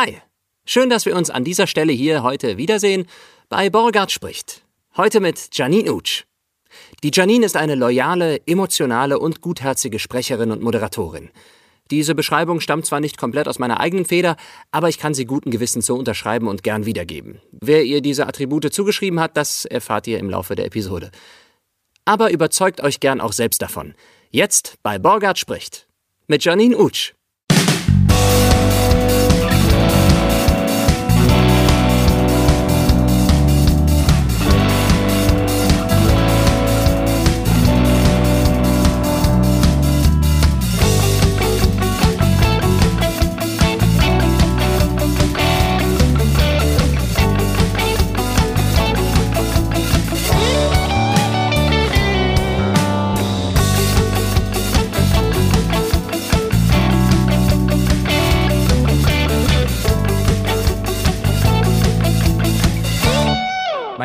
Hi, schön, dass wir uns an dieser Stelle hier heute wiedersehen bei Borgard spricht. Heute mit Janine Utsch. Die Janine ist eine loyale, emotionale und gutherzige Sprecherin und Moderatorin. Diese Beschreibung stammt zwar nicht komplett aus meiner eigenen Feder, aber ich kann sie guten Gewissens so unterschreiben und gern wiedergeben. Wer ihr diese Attribute zugeschrieben hat, das erfahrt ihr im Laufe der Episode. Aber überzeugt euch gern auch selbst davon. Jetzt bei Borgard spricht. Mit Janine Utsch.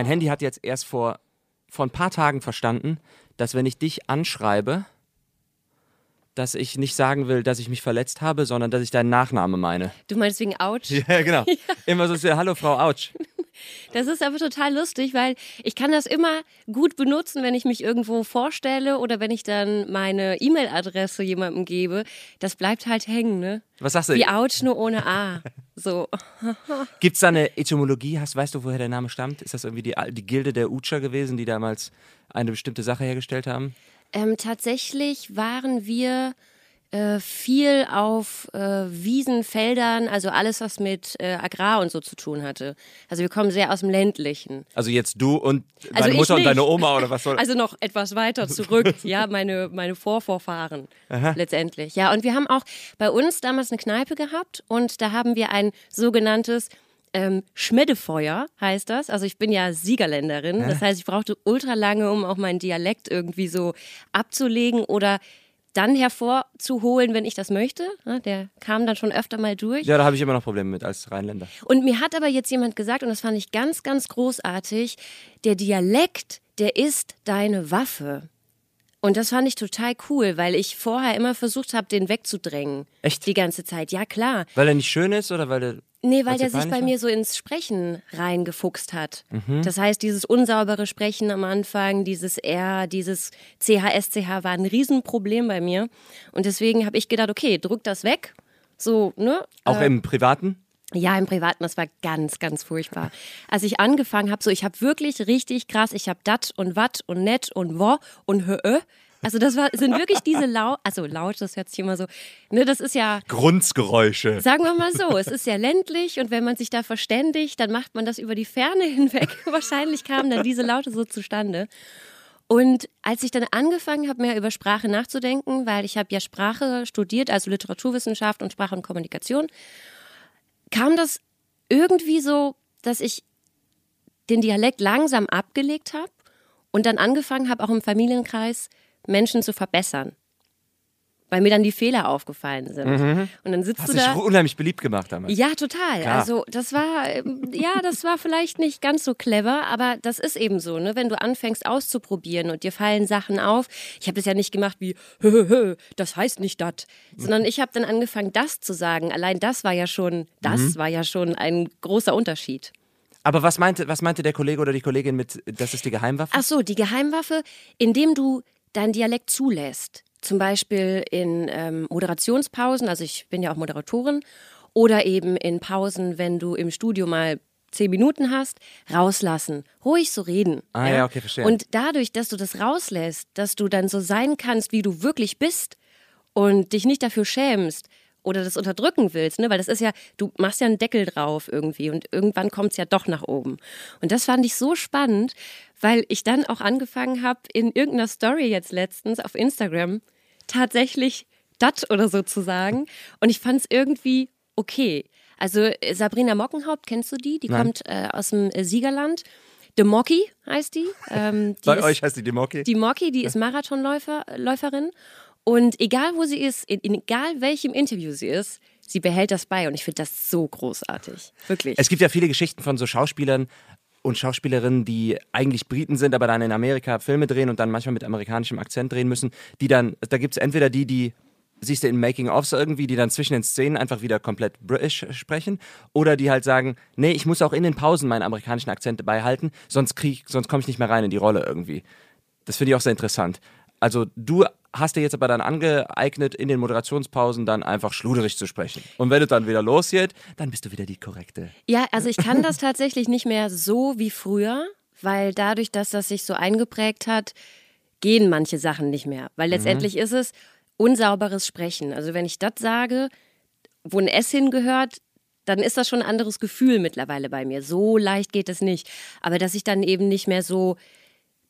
Mein Handy hat jetzt erst vor, vor ein paar Tagen verstanden, dass wenn ich dich anschreibe, dass ich nicht sagen will, dass ich mich verletzt habe, sondern dass ich deinen Nachname meine. Du meinst wegen Autsch? Ja, genau. Immer so sehr, hallo Frau Autsch. Das ist aber total lustig, weil ich kann das immer gut benutzen, wenn ich mich irgendwo vorstelle oder wenn ich dann meine E-Mail-Adresse jemandem gebe. Das bleibt halt hängen, ne? Was sagst du? Wie Autsch nur ohne A. So. Gibt es da eine Etymologie? Hast, weißt du, woher der Name stammt? Ist das irgendwie die, die Gilde der Utscher gewesen, die damals eine bestimmte Sache hergestellt haben? Ähm, tatsächlich waren wir äh, viel auf äh, Wiesen, Feldern, also alles, was mit äh, Agrar und so zu tun hatte. Also wir kommen sehr aus dem ländlichen. Also jetzt du und deine Also Mutter und deine Oma oder was soll Also noch etwas weiter zurück, ja, meine, meine Vorvorfahren letztendlich. Ja, und wir haben auch bei uns damals eine Kneipe gehabt und da haben wir ein sogenanntes ähm, Schmeddefeuer, heißt das. Also ich bin ja Siegerländerin, das heißt, ich brauchte ultra lange, um auch meinen Dialekt irgendwie so abzulegen oder dann hervorzuholen, wenn ich das möchte. Der kam dann schon öfter mal durch. Ja, da habe ich immer noch Probleme mit als Rheinländer. Und mir hat aber jetzt jemand gesagt, und das fand ich ganz, ganz großartig, der Dialekt, der ist deine Waffe. Und das fand ich total cool, weil ich vorher immer versucht habe, den wegzudrängen. Echt? Die ganze Zeit. Ja, klar. Weil er nicht schön ist oder weil er. Nee, weil Weil's der sich bei mir so ins Sprechen reingefuchst hat. Mhm. Das heißt, dieses unsaubere Sprechen am Anfang, dieses R, dieses CHSCH war ein Riesenproblem bei mir. Und deswegen habe ich gedacht, okay, drück das weg. So, ne? Auch Äh, im Privaten? ja, im Privaten, das war ganz, ganz furchtbar. Als ich angefangen habe, so, ich habe wirklich richtig krass, ich habe dat und wat und net und wo und hö. Also das war, sind wirklich diese laut, also laut, das hört sich immer so, ne, das ist ja, Grunzgeräusche. sagen wir mal so, es ist ja ländlich und wenn man sich da verständigt, dann macht man das über die Ferne hinweg. Wahrscheinlich kamen dann diese Laute so zustande. Und als ich dann angefangen habe, mehr über Sprache nachzudenken, weil ich habe ja Sprache studiert, also Literaturwissenschaft und Sprache und Kommunikation, kam das irgendwie so, dass ich den Dialekt langsam abgelegt habe und dann angefangen habe, auch im Familienkreis Menschen zu verbessern. Weil mir dann die Fehler aufgefallen sind. Und dann sitzt Hast du dich da. unheimlich beliebt gemacht damals. Ja, total. Klar. Also das war, ähm, ja, das war vielleicht nicht ganz so clever, aber das ist eben so, ne? Wenn du anfängst auszuprobieren und dir fallen Sachen auf. Ich habe das ja nicht gemacht wie, hö, hö, hö, das heißt nicht das, sondern ich habe dann angefangen, das zu sagen. Allein das war ja schon, das Mhm. war ja schon ein großer Unterschied. Aber was meinte, was meinte der Kollege oder die Kollegin mit, das ist die Geheimwaffe? Ach so, die Geheimwaffe, indem du deinen Dialekt zulässt. Zum Beispiel in ähm, Moderationspausen, also ich bin ja auch Moderatorin, oder eben in Pausen, wenn du im Studio mal zehn Minuten hast, rauslassen, ruhig so reden. Ah, ja, okay, verstehe. Und dadurch, dass du das rauslässt, dass du dann so sein kannst, wie du wirklich bist und dich nicht dafür schämst oder das unterdrücken willst, ne? weil das ist ja, du machst ja einen Deckel drauf irgendwie und irgendwann kommt es ja doch nach oben. Und das fand ich so spannend, weil ich dann auch angefangen habe, in irgendeiner Story jetzt letztens auf Instagram tatsächlich dat oder so zu sagen. Und ich fand es irgendwie okay. Also äh, Sabrina Mockenhaupt, kennst du die? Die Nein. kommt äh, aus dem äh, Siegerland. The Mocky heißt die. Ähm, die Bei ist, euch heißt die Demoki? die Mocky, die ist Marathonläuferin. Und egal wo sie ist, in, egal welchem Interview sie ist, sie behält das bei. Und ich finde das so großartig. Wirklich. Es gibt ja viele Geschichten von so Schauspielern und Schauspielerinnen, die eigentlich Briten sind, aber dann in Amerika Filme drehen und dann manchmal mit amerikanischem Akzent drehen müssen, die dann, da gibt es entweder die, die siehst du in Making-ofs irgendwie, die dann zwischen den Szenen einfach wieder komplett British sprechen. Oder die halt sagen, nee, ich muss auch in den Pausen meinen amerikanischen Akzent beibehalten, sonst, sonst komme ich nicht mehr rein in die Rolle irgendwie. Das finde ich auch sehr interessant. Also du hast dir jetzt aber dann angeeignet, in den Moderationspausen dann einfach schluderig zu sprechen. Und wenn es dann wieder losgeht, dann bist du wieder die korrekte. Ja, also ich kann das tatsächlich nicht mehr so wie früher, weil dadurch, dass das sich so eingeprägt hat, gehen manche Sachen nicht mehr. Weil letztendlich mhm. ist es unsauberes Sprechen. Also wenn ich das sage, wo ein S hingehört, dann ist das schon ein anderes Gefühl mittlerweile bei mir. So leicht geht es nicht. Aber dass ich dann eben nicht mehr so,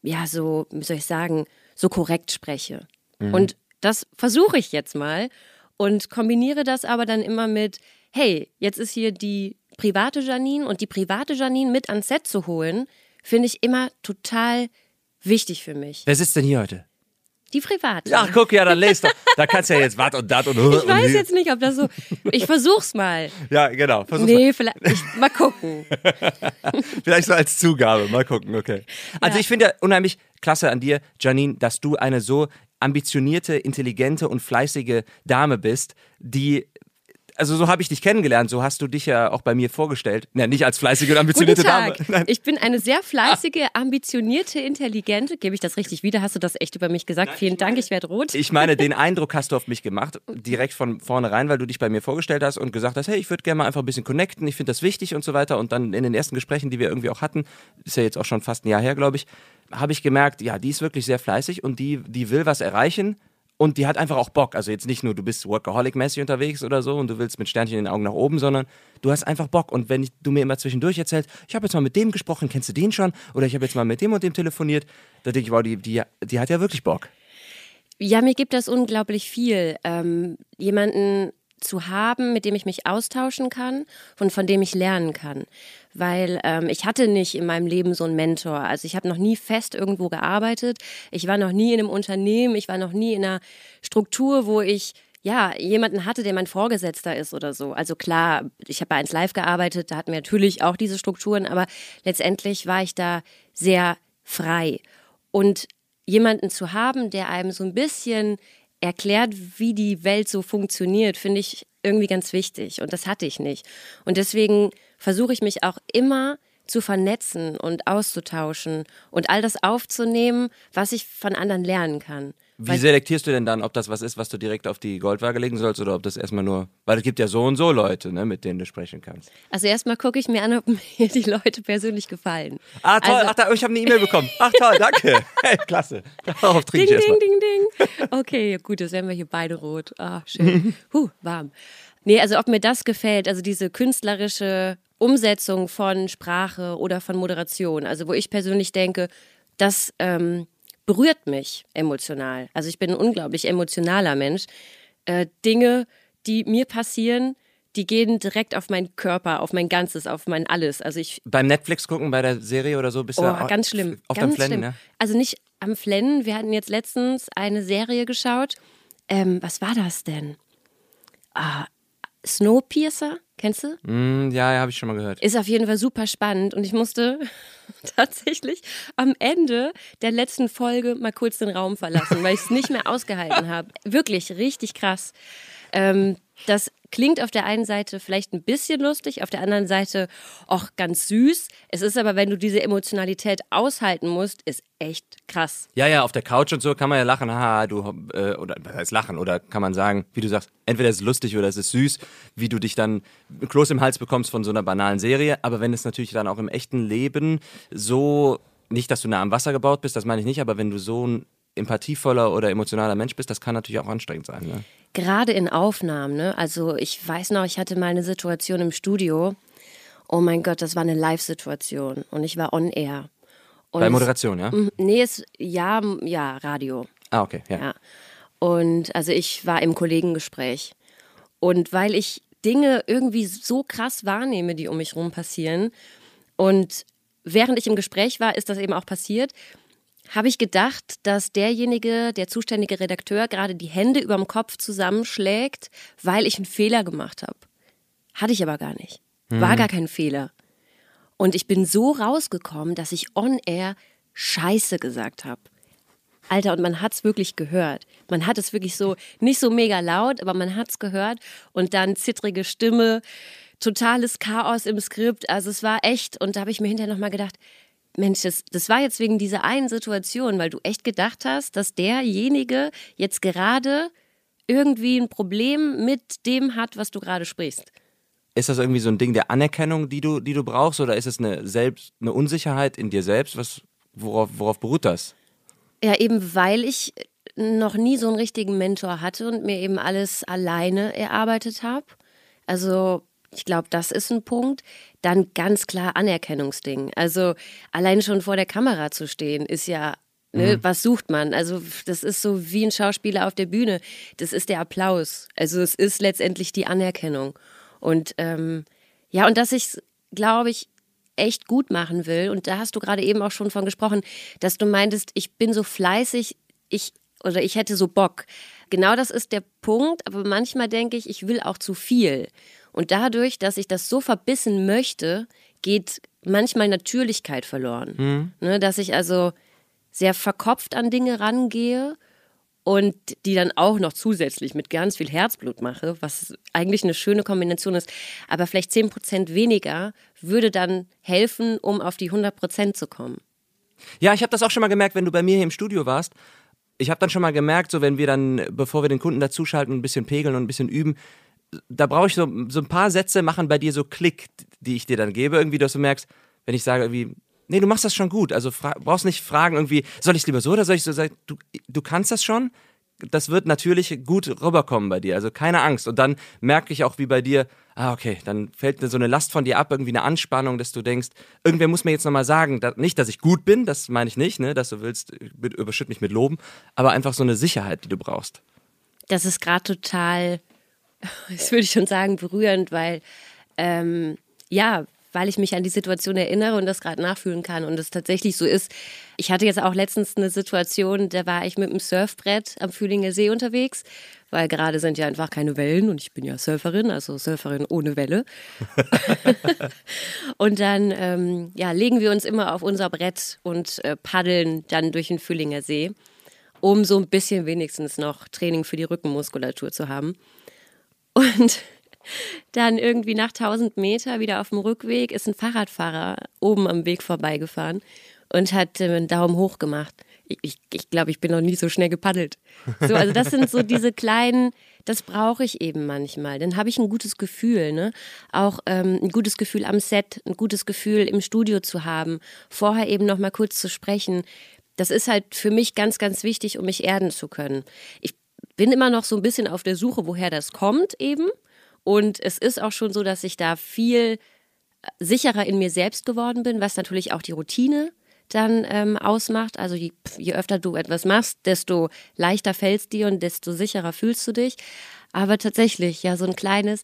ja, so, wie soll ich sagen, so korrekt spreche. Mhm. Und das versuche ich jetzt mal und kombiniere das aber dann immer mit, hey, jetzt ist hier die private Janine und die private Janine mit ans Set zu holen, finde ich immer total wichtig für mich. Wer sitzt denn hier heute? Die private. Ach, guck, ja, dann lest doch. Da kannst du ja jetzt wat und dat und Ich weiß jetzt nicht, ob das so. Ich versuch's mal. Ja, genau. Versuch's nee, mal. vielleicht. Ich, mal gucken. vielleicht so als Zugabe. Mal gucken, okay. Also, ja. ich finde ja unheimlich klasse an dir, Janine, dass du eine so ambitionierte, intelligente und fleißige Dame bist, die also so habe ich dich kennengelernt, so hast du dich ja auch bei mir vorgestellt. Ja, nicht als fleißige und ambitionierte Guten Tag. Dame. Nein. Ich bin eine sehr fleißige, ambitionierte, intelligente. Gebe ich das richtig wieder? Hast du das echt über mich gesagt? Nein, Vielen Dank, ich werde rot. Ich meine, den Eindruck hast du auf mich gemacht, direkt von vornherein, weil du dich bei mir vorgestellt hast und gesagt hast, hey, ich würde gerne mal einfach ein bisschen connecten, ich finde das wichtig und so weiter. Und dann in den ersten Gesprächen, die wir irgendwie auch hatten, ist ja jetzt auch schon fast ein Jahr her, glaube ich, habe ich gemerkt, ja, die ist wirklich sehr fleißig und die, die will was erreichen und die hat einfach auch Bock. Also jetzt nicht nur, du bist Workaholic-mäßig unterwegs oder so und du willst mit Sternchen in den Augen nach oben, sondern du hast einfach Bock. Und wenn ich, du mir immer zwischendurch erzählst, ich habe jetzt mal mit dem gesprochen, kennst du den schon? Oder ich habe jetzt mal mit dem und dem telefoniert, da denke ich, wow, die, die, die hat ja wirklich Bock. Ja, mir gibt das unglaublich viel. Ähm, jemanden zu haben, mit dem ich mich austauschen kann und von dem ich lernen kann. Weil ähm, ich hatte nicht in meinem Leben so einen Mentor. Also ich habe noch nie fest irgendwo gearbeitet. Ich war noch nie in einem Unternehmen. Ich war noch nie in einer Struktur, wo ich ja, jemanden hatte, der mein Vorgesetzter ist oder so. Also klar, ich habe bei 1 Live gearbeitet, da hatten wir natürlich auch diese Strukturen, aber letztendlich war ich da sehr frei. Und jemanden zu haben, der einem so ein bisschen erklärt, wie die Welt so funktioniert, finde ich irgendwie ganz wichtig. Und das hatte ich nicht. Und deswegen versuche ich mich auch immer zu vernetzen und auszutauschen und all das aufzunehmen, was ich von anderen lernen kann. Wie weil selektierst du denn dann, ob das was ist, was du direkt auf die Goldwaage legen sollst oder ob das erstmal nur, weil es gibt ja so und so Leute, ne, mit denen du sprechen kannst. Also erstmal gucke ich mir an, ob mir die Leute persönlich gefallen. Ah, toll, also, ach, da, ich habe eine E-Mail bekommen. Ach toll, danke. Hey, klasse. Darauf trinke ding, ich ding, ding, ding. Okay, gut, jetzt werden wir hier beide rot. Ah, schön. Huh, warm. Nee, also ob mir das gefällt, also diese künstlerische Umsetzung von Sprache oder von Moderation, also wo ich persönlich denke, das ähm, berührt mich emotional. Also ich bin ein unglaublich emotionaler Mensch. Äh, Dinge, die mir passieren, die gehen direkt auf meinen Körper, auf mein Ganzes, auf mein Alles. Also ich beim Netflix gucken bei der Serie oder so bist oh, du ganz schlimm, auf ganz dem Flennen, schlimm. Ne? Also nicht am Flennen. Wir hatten jetzt letztens eine Serie geschaut. Ähm, was war das denn? Ah, Snowpiercer, kennst du? Mm, ja, ja habe ich schon mal gehört. Ist auf jeden Fall super spannend und ich musste tatsächlich am Ende der letzten Folge mal kurz den Raum verlassen, weil ich es nicht mehr ausgehalten habe. Wirklich richtig krass. Ähm, das klingt auf der einen Seite vielleicht ein bisschen lustig, auf der anderen Seite auch ganz süß. Es ist aber, wenn du diese Emotionalität aushalten musst, ist echt krass. Ja, ja, auf der Couch und so kann man ja lachen, haha, du, äh, oder was heißt lachen, oder kann man sagen, wie du sagst, entweder ist es lustig oder es ist süß, wie du dich dann Kloß im Hals bekommst von so einer banalen Serie. Aber wenn es natürlich dann auch im echten Leben so nicht, dass du nah am Wasser gebaut bist, das meine ich nicht, aber wenn du so ein empathievoller oder emotionaler Mensch bist, das kann natürlich auch anstrengend sein. Ne? Gerade in Aufnahmen, ne? Also ich weiß noch, ich hatte mal eine Situation im Studio. Oh mein Gott, das war eine Live-Situation und ich war on air. Und Bei Moderation, ja? Nee, es, ja, ja, Radio. Ah, okay, ja. ja. Und also ich war im Kollegengespräch. Und weil ich Dinge irgendwie so krass wahrnehme, die um mich rum passieren, und während ich im Gespräch war, ist das eben auch passiert, habe ich gedacht, dass derjenige, der zuständige Redakteur, gerade die Hände über dem Kopf zusammenschlägt, weil ich einen Fehler gemacht habe. Hatte ich aber gar nicht. War mhm. gar kein Fehler. Und ich bin so rausgekommen, dass ich on air Scheiße gesagt habe. Alter, und man hat's wirklich gehört. Man hat es wirklich so, nicht so mega laut, aber man hat's gehört. Und dann zittrige Stimme, totales Chaos im Skript. Also es war echt. Und da habe ich mir hinterher nochmal gedacht, Mensch, das, das war jetzt wegen dieser einen Situation, weil du echt gedacht hast, dass derjenige jetzt gerade irgendwie ein Problem mit dem hat, was du gerade sprichst. Ist das irgendwie so ein Ding der Anerkennung, die du, die du brauchst, oder ist es eine selbst eine Unsicherheit in dir selbst? Was, worauf, worauf beruht das? Ja, eben weil ich noch nie so einen richtigen Mentor hatte und mir eben alles alleine erarbeitet habe. Also ich glaube, das ist ein Punkt. Dann ganz klar Anerkennungsding. Also allein schon vor der Kamera zu stehen, ist ja, ne, mhm. was sucht man? Also das ist so wie ein Schauspieler auf der Bühne. Das ist der Applaus. Also es ist letztendlich die Anerkennung. Und ähm, ja, und dass ich glaube ich, echt gut machen will. Und da hast du gerade eben auch schon von gesprochen, dass du meintest, ich bin so fleißig, ich oder ich hätte so Bock. Genau das ist der Punkt, aber manchmal denke ich, ich will auch zu viel. Und dadurch, dass ich das so verbissen möchte, geht manchmal Natürlichkeit verloren. Mhm. Ne, dass ich also sehr verkopft an Dinge rangehe und die dann auch noch zusätzlich mit ganz viel Herzblut mache, was eigentlich eine schöne Kombination ist. Aber vielleicht 10 Prozent weniger würde dann helfen, um auf die 100 Prozent zu kommen. Ja, ich habe das auch schon mal gemerkt, wenn du bei mir hier im Studio warst. Ich habe dann schon mal gemerkt, so wenn wir dann, bevor wir den Kunden dazuschalten, ein bisschen pegeln und ein bisschen üben, da brauche ich so, so ein paar Sätze machen bei dir so Klick, die ich dir dann gebe, irgendwie, dass du merkst, wenn ich sage irgendwie, nee, du machst das schon gut. Also brauchst nicht fragen irgendwie, soll ich es lieber so oder soll ich so sagen, du, du kannst das schon? Das wird natürlich gut rüberkommen bei dir, also keine Angst. Und dann merke ich auch, wie bei dir, ah, okay, dann fällt so eine Last von dir ab, irgendwie eine Anspannung, dass du denkst, irgendwer muss mir jetzt nochmal sagen, dass, nicht, dass ich gut bin, das meine ich nicht, ne, dass du willst, überschütt mich mit Loben, aber einfach so eine Sicherheit, die du brauchst. Das ist gerade total, das würde ich schon sagen, berührend, weil, ähm, ja, weil ich mich an die Situation erinnere und das gerade nachfühlen kann und es tatsächlich so ist. Ich hatte jetzt auch letztens eine Situation, da war ich mit dem Surfbrett am Fühlinger See unterwegs, weil gerade sind ja einfach keine Wellen und ich bin ja Surferin, also Surferin ohne Welle. und dann ähm, ja, legen wir uns immer auf unser Brett und äh, paddeln dann durch den Fühlinger See, um so ein bisschen wenigstens noch Training für die Rückenmuskulatur zu haben. Und dann irgendwie nach 1000 Meter wieder auf dem Rückweg ist ein Fahrradfahrer oben am Weg vorbeigefahren und hat einen Daumen hoch gemacht. Ich, ich, ich glaube, ich bin noch nie so schnell gepaddelt. So, also das sind so diese kleinen, das brauche ich eben manchmal. Dann habe ich ein gutes Gefühl, ne? Auch ähm, ein gutes Gefühl am Set, ein gutes Gefühl im Studio zu haben, vorher eben noch mal kurz zu sprechen. Das ist halt für mich ganz, ganz wichtig, um mich erden zu können. Ich bin immer noch so ein bisschen auf der Suche, woher das kommt eben. Und es ist auch schon so, dass ich da viel äh, sicherer in mir selbst geworden bin, was natürlich auch die Routine dann ähm, ausmacht. Also je, je öfter du etwas machst, desto leichter fällst dir und desto sicherer fühlst du dich. Aber tatsächlich, ja, so ein kleines,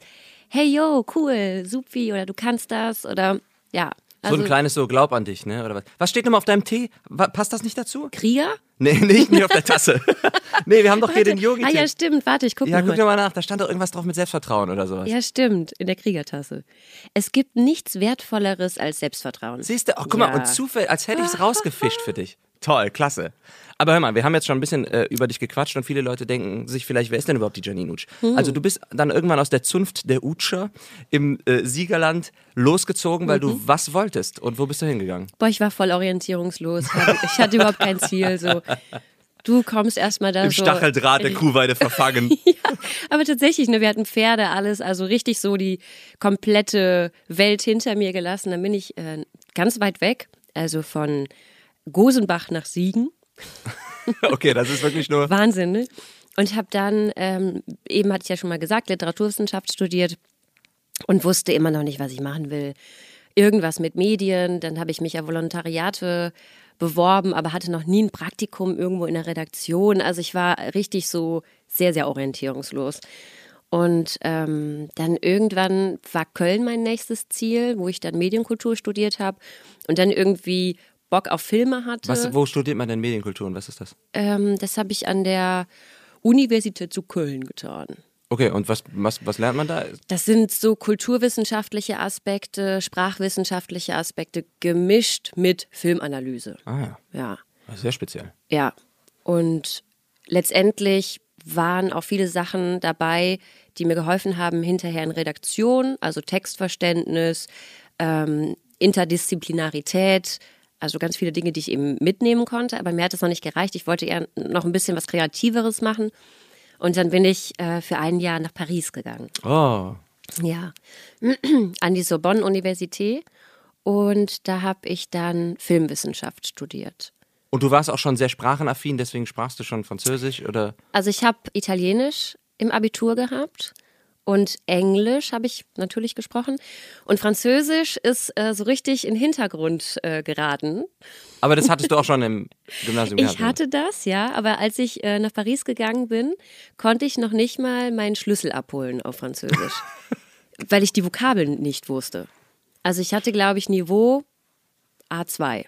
hey yo, cool, supi, oder du kannst das, oder ja, also, so ein also kleines so, glaub an dich, ne? Oder was? Was steht nochmal auf deinem Tee? Passt das nicht dazu? Krieger? Nee, nicht, nicht auf der Tasse. nee, wir haben doch Warte. hier den yogi -Tee. Ah ja, stimmt. Warte, ich gucke Ja, guck mal nach. Da stand doch irgendwas drauf mit Selbstvertrauen oder sowas. Ja, stimmt. In der Kriegertasse. Es gibt nichts Wertvolleres als Selbstvertrauen. Siehst du? Ach, guck ja. mal. Und zufällig, als hätte ich es rausgefischt für dich. Toll, klasse. Aber hör mal, wir haben jetzt schon ein bisschen äh, über dich gequatscht und viele Leute denken sich vielleicht, wer ist denn überhaupt die Janine Utsch? Mhm. Also du bist dann irgendwann aus der Zunft der Utscher im äh, Siegerland losgezogen, weil mhm. du was wolltest. Und wo bist du hingegangen? Boah, ich war voll orientierungslos. Ich hatte überhaupt kein Ziel. So. Du kommst erstmal da Im so. Stacheldraht der Kuhweide verfangen. ja, aber tatsächlich, ne, wir hatten Pferde, alles, also richtig so die komplette Welt hinter mir gelassen. Dann bin ich äh, ganz weit weg, also von Gosenbach nach Siegen. okay, das ist wirklich nur. Wahnsinn, ne? Und habe dann, ähm, eben hatte ich ja schon mal gesagt, Literaturwissenschaft studiert und wusste immer noch nicht, was ich machen will. Irgendwas mit Medien, dann habe ich mich ja Volontariate beworben, aber hatte noch nie ein Praktikum irgendwo in der Redaktion. Also ich war richtig so sehr, sehr orientierungslos. Und ähm, dann irgendwann war Köln mein nächstes Ziel, wo ich dann Medienkultur studiert habe. Und dann irgendwie Bock auf Filme hatte. Was, wo studiert man denn Medienkultur und was ist das? Ähm, das habe ich an der Universität zu Köln getan. Okay, und was, was, was lernt man da? Das sind so kulturwissenschaftliche Aspekte, sprachwissenschaftliche Aspekte gemischt mit Filmanalyse. Ah ja. Ja. Sehr speziell. Ja. Und letztendlich waren auch viele Sachen dabei, die mir geholfen haben, hinterher in Redaktion, also Textverständnis, ähm, Interdisziplinarität, also ganz viele Dinge, die ich eben mitnehmen konnte. Aber mir hat das noch nicht gereicht. Ich wollte eher noch ein bisschen was Kreativeres machen. Und dann bin ich äh, für ein Jahr nach Paris gegangen. Oh. Ja, an die Sorbonne-Universität. Und da habe ich dann Filmwissenschaft studiert. Und du warst auch schon sehr sprachenaffin, deswegen sprachst du schon Französisch oder? Also ich habe Italienisch im Abitur gehabt und Englisch habe ich natürlich gesprochen und Französisch ist äh, so richtig in den Hintergrund äh, geraten. Aber das hattest du auch schon im Gymnasium gehabt. Ich hatte das, ja, aber als ich äh, nach Paris gegangen bin, konnte ich noch nicht mal meinen Schlüssel abholen auf Französisch, weil ich die Vokabeln nicht wusste. Also ich hatte, glaube ich, Niveau A2.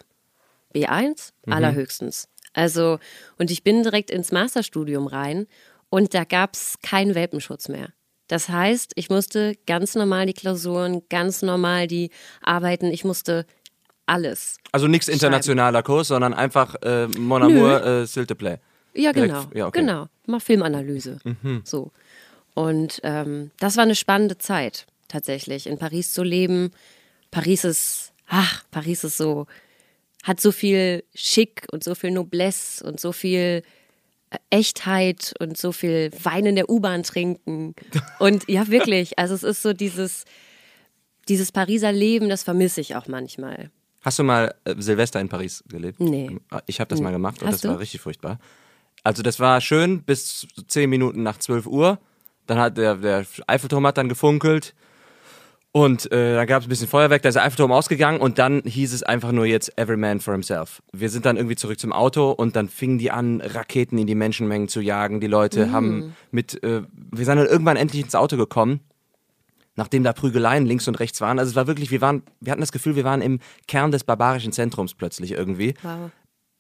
B1 allerhöchstens. Also, und ich bin direkt ins Masterstudium rein und da gab es keinen Welpenschutz mehr. Das heißt, ich musste ganz normal die Klausuren, ganz normal die Arbeiten, ich musste alles. Also nichts internationaler Kurs, sondern einfach äh, Mon Amour, äh, S'il te plaît. Ja, Direkt- genau. ja, okay. Genau. Mach Filmanalyse. So. Und ähm, das war eine spannende Zeit, tatsächlich, in Paris zu leben. Paris ist, ach, Paris ist so, hat so viel Schick und so viel Noblesse und so viel Echtheit und so viel Wein in der U-Bahn trinken. Und ja, wirklich. Also es ist so dieses, dieses Pariser Leben, das vermisse ich auch manchmal. Hast du mal äh, Silvester in Paris gelebt? Nee. Ich habe das mal gemacht und Hast das du? war richtig furchtbar. Also das war schön bis zehn Minuten nach 12 Uhr. Dann hat der, der Eiffelturm hat dann gefunkelt. Und äh, dann gab es ein bisschen Feuerwerk, da ist der Eiffelturm ausgegangen und dann hieß es einfach nur jetzt every man for himself. Wir sind dann irgendwie zurück zum Auto und dann fingen die an, Raketen in die Menschenmengen zu jagen. Die Leute haben mit, äh, wir sind dann irgendwann endlich ins Auto gekommen nachdem da Prügeleien links und rechts waren. Also es war wirklich, wir waren, wir hatten das Gefühl, wir waren im Kern des barbarischen Zentrums plötzlich irgendwie. Wow.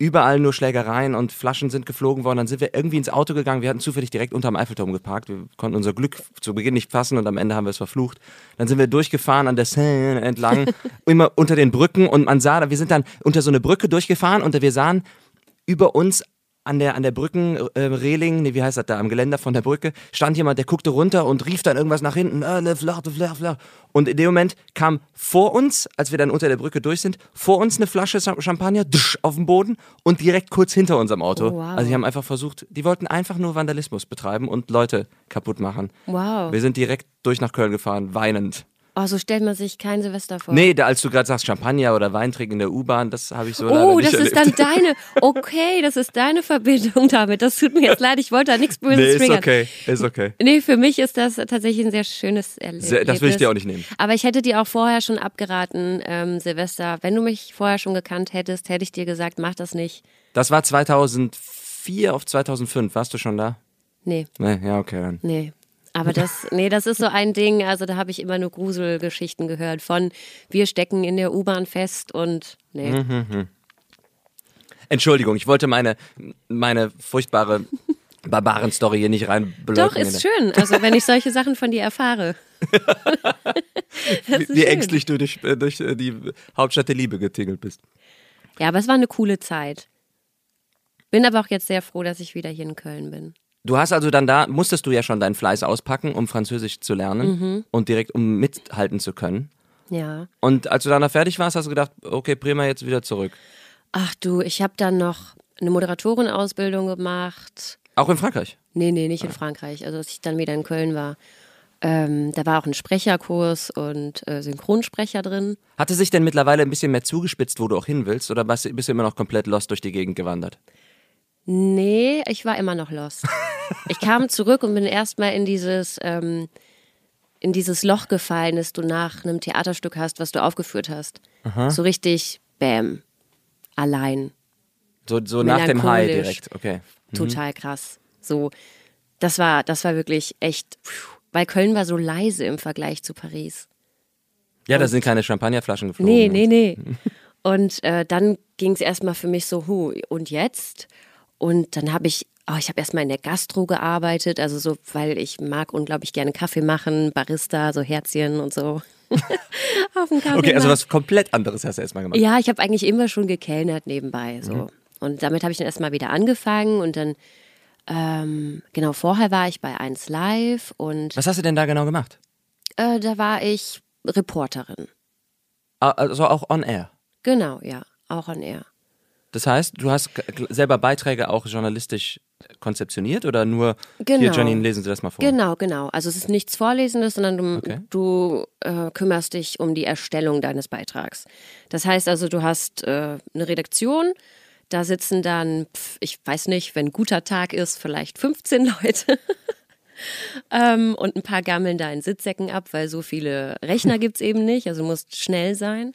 Überall nur Schlägereien und Flaschen sind geflogen worden. Dann sind wir irgendwie ins Auto gegangen. Wir hatten zufällig direkt unterm Eiffelturm geparkt. Wir konnten unser Glück zu Beginn nicht fassen und am Ende haben wir es verflucht. Dann sind wir durchgefahren an der Seine entlang, immer unter den Brücken und man sah, wir sind dann unter so eine Brücke durchgefahren und wir sahen über uns an der, an der Brückenreling, nee, wie heißt das da, am Geländer von der Brücke, stand jemand, der guckte runter und rief dann irgendwas nach hinten, ah. Und in dem Moment kam vor uns, als wir dann unter der Brücke durch sind, vor uns eine Flasche Cha- Champagner auf dem Boden und direkt kurz hinter unserem Auto. Oh, wow. Also die haben einfach versucht, die wollten einfach nur Vandalismus betreiben und Leute kaputt machen. Wow. Wir sind direkt durch nach Köln gefahren, weinend. Oh, so stellt man sich kein Silvester vor. Nee, da, als du gerade sagst Champagner oder Wein trinken in der U-Bahn, das habe ich so Oh, nicht das ist erlebt. dann deine. Okay, das ist deine Verbindung damit. Das tut mir jetzt leid, ich wollte da nichts Böses Nee, ist triggern. okay, ist okay. Nee, für mich ist das tatsächlich ein sehr schönes Erlebnis. Sehr- das will ich dir auch nicht nehmen. Aber ich hätte dir auch vorher schon abgeraten, ähm, Silvester, wenn du mich vorher schon gekannt hättest, hätte ich dir gesagt, mach das nicht. Das war 2004 auf 2005. Warst du schon da? Nee, Nee, ja, okay, dann. nee. Aber das, nee, das ist so ein Ding, also da habe ich immer nur Gruselgeschichten gehört von, wir stecken in der U-Bahn fest und nee. Mhm. Entschuldigung, ich wollte meine, meine furchtbare Barbaren-Story hier nicht reinblöcken. Doch, ist schön. Also wenn ich solche Sachen von dir erfahre. Wie schön. ängstlich du durch, äh, durch äh, die Hauptstadt der Liebe getingelt bist. Ja, aber es war eine coole Zeit. Bin aber auch jetzt sehr froh, dass ich wieder hier in Köln bin. Du hast also dann da, musstest du ja schon deinen Fleiß auspacken, um Französisch zu lernen Mhm. und direkt um mithalten zu können. Ja. Und als du dann da fertig warst, hast du gedacht, okay, prima, jetzt wieder zurück. Ach du, ich habe dann noch eine Moderatorenausbildung gemacht. Auch in Frankreich. Nee, nee, nicht in Frankreich. Also, als ich dann wieder in Köln war. Ähm, da war auch ein Sprecherkurs und äh, Synchronsprecher drin. Hatte sich denn mittlerweile ein bisschen mehr zugespitzt, wo du auch hin willst? Oder bist du bist du immer noch komplett lost durch die Gegend gewandert? Nee, ich war immer noch lost. Ich kam zurück und bin erstmal in dieses, ähm, in dieses Loch gefallen, das du nach einem Theaterstück hast, was du aufgeführt hast. So richtig, bam, allein. So, so nach dem High direkt, okay. Total krass. So, das war, das war wirklich echt, weil Köln war so leise im Vergleich zu Paris. Ja, da sind keine Champagnerflaschen geflogen. Nee, nee, nee. Und äh, dann ging es erstmal für mich so, hu, und jetzt? Und dann habe ich, oh, ich habe erstmal in der Gastro gearbeitet, also so, weil ich mag unglaublich gerne Kaffee machen, Barista, so Herzchen und so. Auf dem Kaffee. Okay, also was komplett anderes hast du erstmal gemacht. Ja, ich habe eigentlich immer schon gekellnert nebenbei. So. Und damit habe ich dann erstmal wieder angefangen und dann, ähm, genau, vorher war ich bei 1 Live und Was hast du denn da genau gemacht? äh, da war ich Reporterin. Ah, Also auch on air. Genau, ja, auch an er. Das heißt, du hast selber Beiträge auch journalistisch konzeptioniert oder nur hier, Genau. Janine, lesen Sie das mal vor? Genau, genau. Also es ist nichts Vorlesendes, sondern du, Okay. du äh, kümmerst dich um die Erstellung deines Beitrags. Das heißt also, du hast äh, eine Redaktion, da sitzen dann, pf, ich weiß nicht, wenn guter Tag ist, vielleicht 15 Leute. ähm, und ein paar gammeln da in Sitzsäcken ab, weil so viele Rechner gibt's eben nicht. Also du musst schnell sein.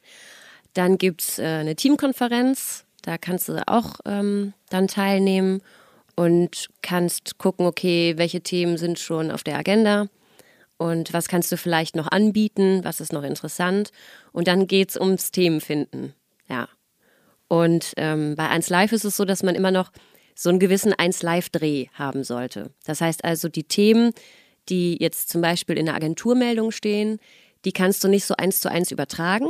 Dann gibt's äh, eine Teamkonferenz, da kannst du auch ähm, dann teilnehmen und kannst gucken, okay, welche Themen sind schon auf der Agenda und was kannst du vielleicht noch anbieten, was ist noch interessant. Und dann geht's ums Themenfinden. Ja. Und ähm, bei 1 Live ist es so, dass man immer noch so einen gewissen 1 Live-Dreh haben sollte. Das heißt also, die Themen, die jetzt zum Beispiel in der Agenturmeldung stehen, die kannst du nicht so eins zu eins übertragen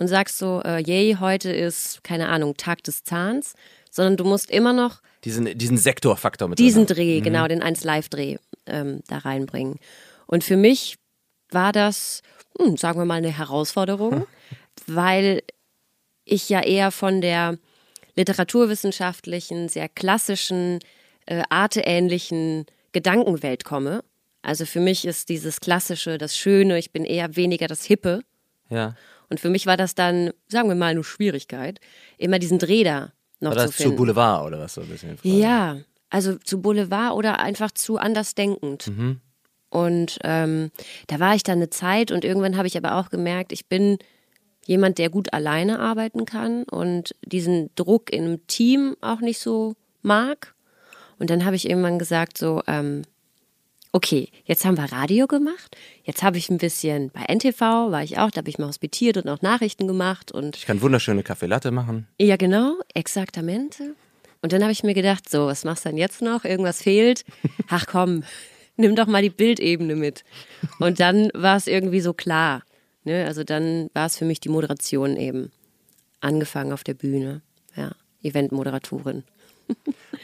und sagst so, äh, yay, heute ist, keine Ahnung, Tag des Zahns, sondern du musst immer noch Diesen, diesen Sektorfaktor mit diesen. Dreh, genau, den 1 Live-Dreh ähm, da reinbringen. Und für mich war das, hm, sagen wir mal, eine Herausforderung, weil ich ja eher von der literaturwissenschaftlichen, sehr klassischen, äh, arteähnlichen Gedankenwelt komme. Also für mich ist dieses Klassische, das Schöne, ich bin eher weniger das Hippe. Ja. Und für mich war das dann, sagen wir mal, eine Schwierigkeit, immer diesen Dreh da noch War zu das finden. zu Boulevard oder was so ein bisschen? quasi? Ja, also zu Boulevard oder einfach zu andersdenkend. Und ähm, da war ich dann eine Zeit und irgendwann habe ich aber auch gemerkt, ich bin jemand, der gut alleine arbeiten kann und diesen Druck in einem Team auch nicht so mag. Und dann habe ich irgendwann gesagt, so, ähm, okay, jetzt haben wir Radio gemacht, jetzt habe ich ein bisschen bei NTV, war ich auch, da habe ich mal hospitiert und auch Nachrichten gemacht und Ich kann wunderschöne Kaffee Latte machen. ja, genau, exaktamente. Und dann habe ich mir gedacht, so, was machst du denn jetzt noch? Irgendwas fehlt. Ach komm, nimm doch mal die Bildebene mit. Und dann war es irgendwie so klar. Ne? Also dann war es für mich die Moderation eben. Angefangen auf der Bühne. Ja, Eventmoderatorin.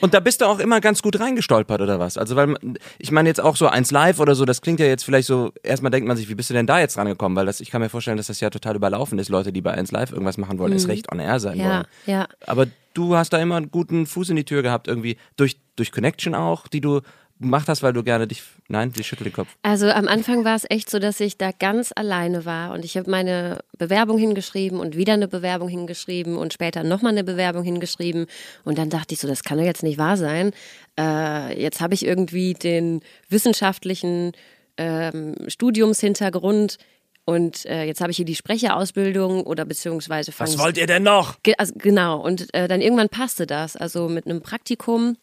Und da bist du auch immer ganz gut reingestolpert oder was? Also weil ich meine jetzt auch so eins live oder so, das klingt ja jetzt vielleicht so, erstmal denkt man sich, wie bist du denn da jetzt rangekommen? Weil das, ich kann mir vorstellen, dass das ja total überlaufen ist, Leute, die bei eins live irgendwas machen wollen, erst recht on air sein Mhm. Ja, wollen. ja. Aber du hast da immer einen guten Fuß in die Tür gehabt, irgendwie durch, durch Connection auch, die du gemacht hast, weil du gerne dich. Nein, die schüttelt den Kopf. Also am Anfang war es echt so, dass ich da ganz alleine war und ich habe meine Bewerbung hingeschrieben und wieder eine Bewerbung hingeschrieben und später nochmal eine Bewerbung hingeschrieben und dann dachte ich so, das kann doch jetzt nicht wahr sein. Äh, jetzt habe ich irgendwie den wissenschaftlichen ähm, Studiumshintergrund und äh, jetzt habe ich hier die Sprecherausbildung oder beziehungsweise Was wollt ihr denn noch? Ge also, genau, und äh, dann irgendwann passte das. Also mit einem Praktikum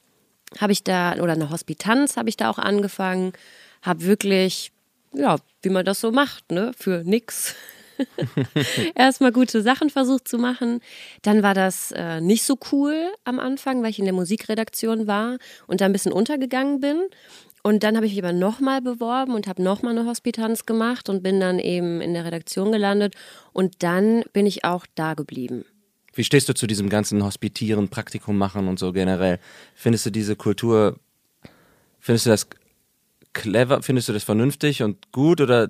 habe ich da, oder eine Hospitanz habe ich da auch angefangen, habe wirklich, ja, wie man das so macht, ne, für nix. Erstmal gute Sachen versucht zu machen. Dann war das äh, nicht so cool am Anfang, weil ich in der Musikredaktion war und da ein bisschen untergegangen bin. Und dann habe ich mich aber nochmal beworben und habe nochmal eine Hospitanz gemacht und bin dann eben in der Redaktion gelandet. Und dann bin ich auch da geblieben. Wie stehst du zu diesem ganzen Hospitieren, Praktikum machen und so generell? Findest du diese Kultur, findest du das clever, findest du das vernünftig und gut oder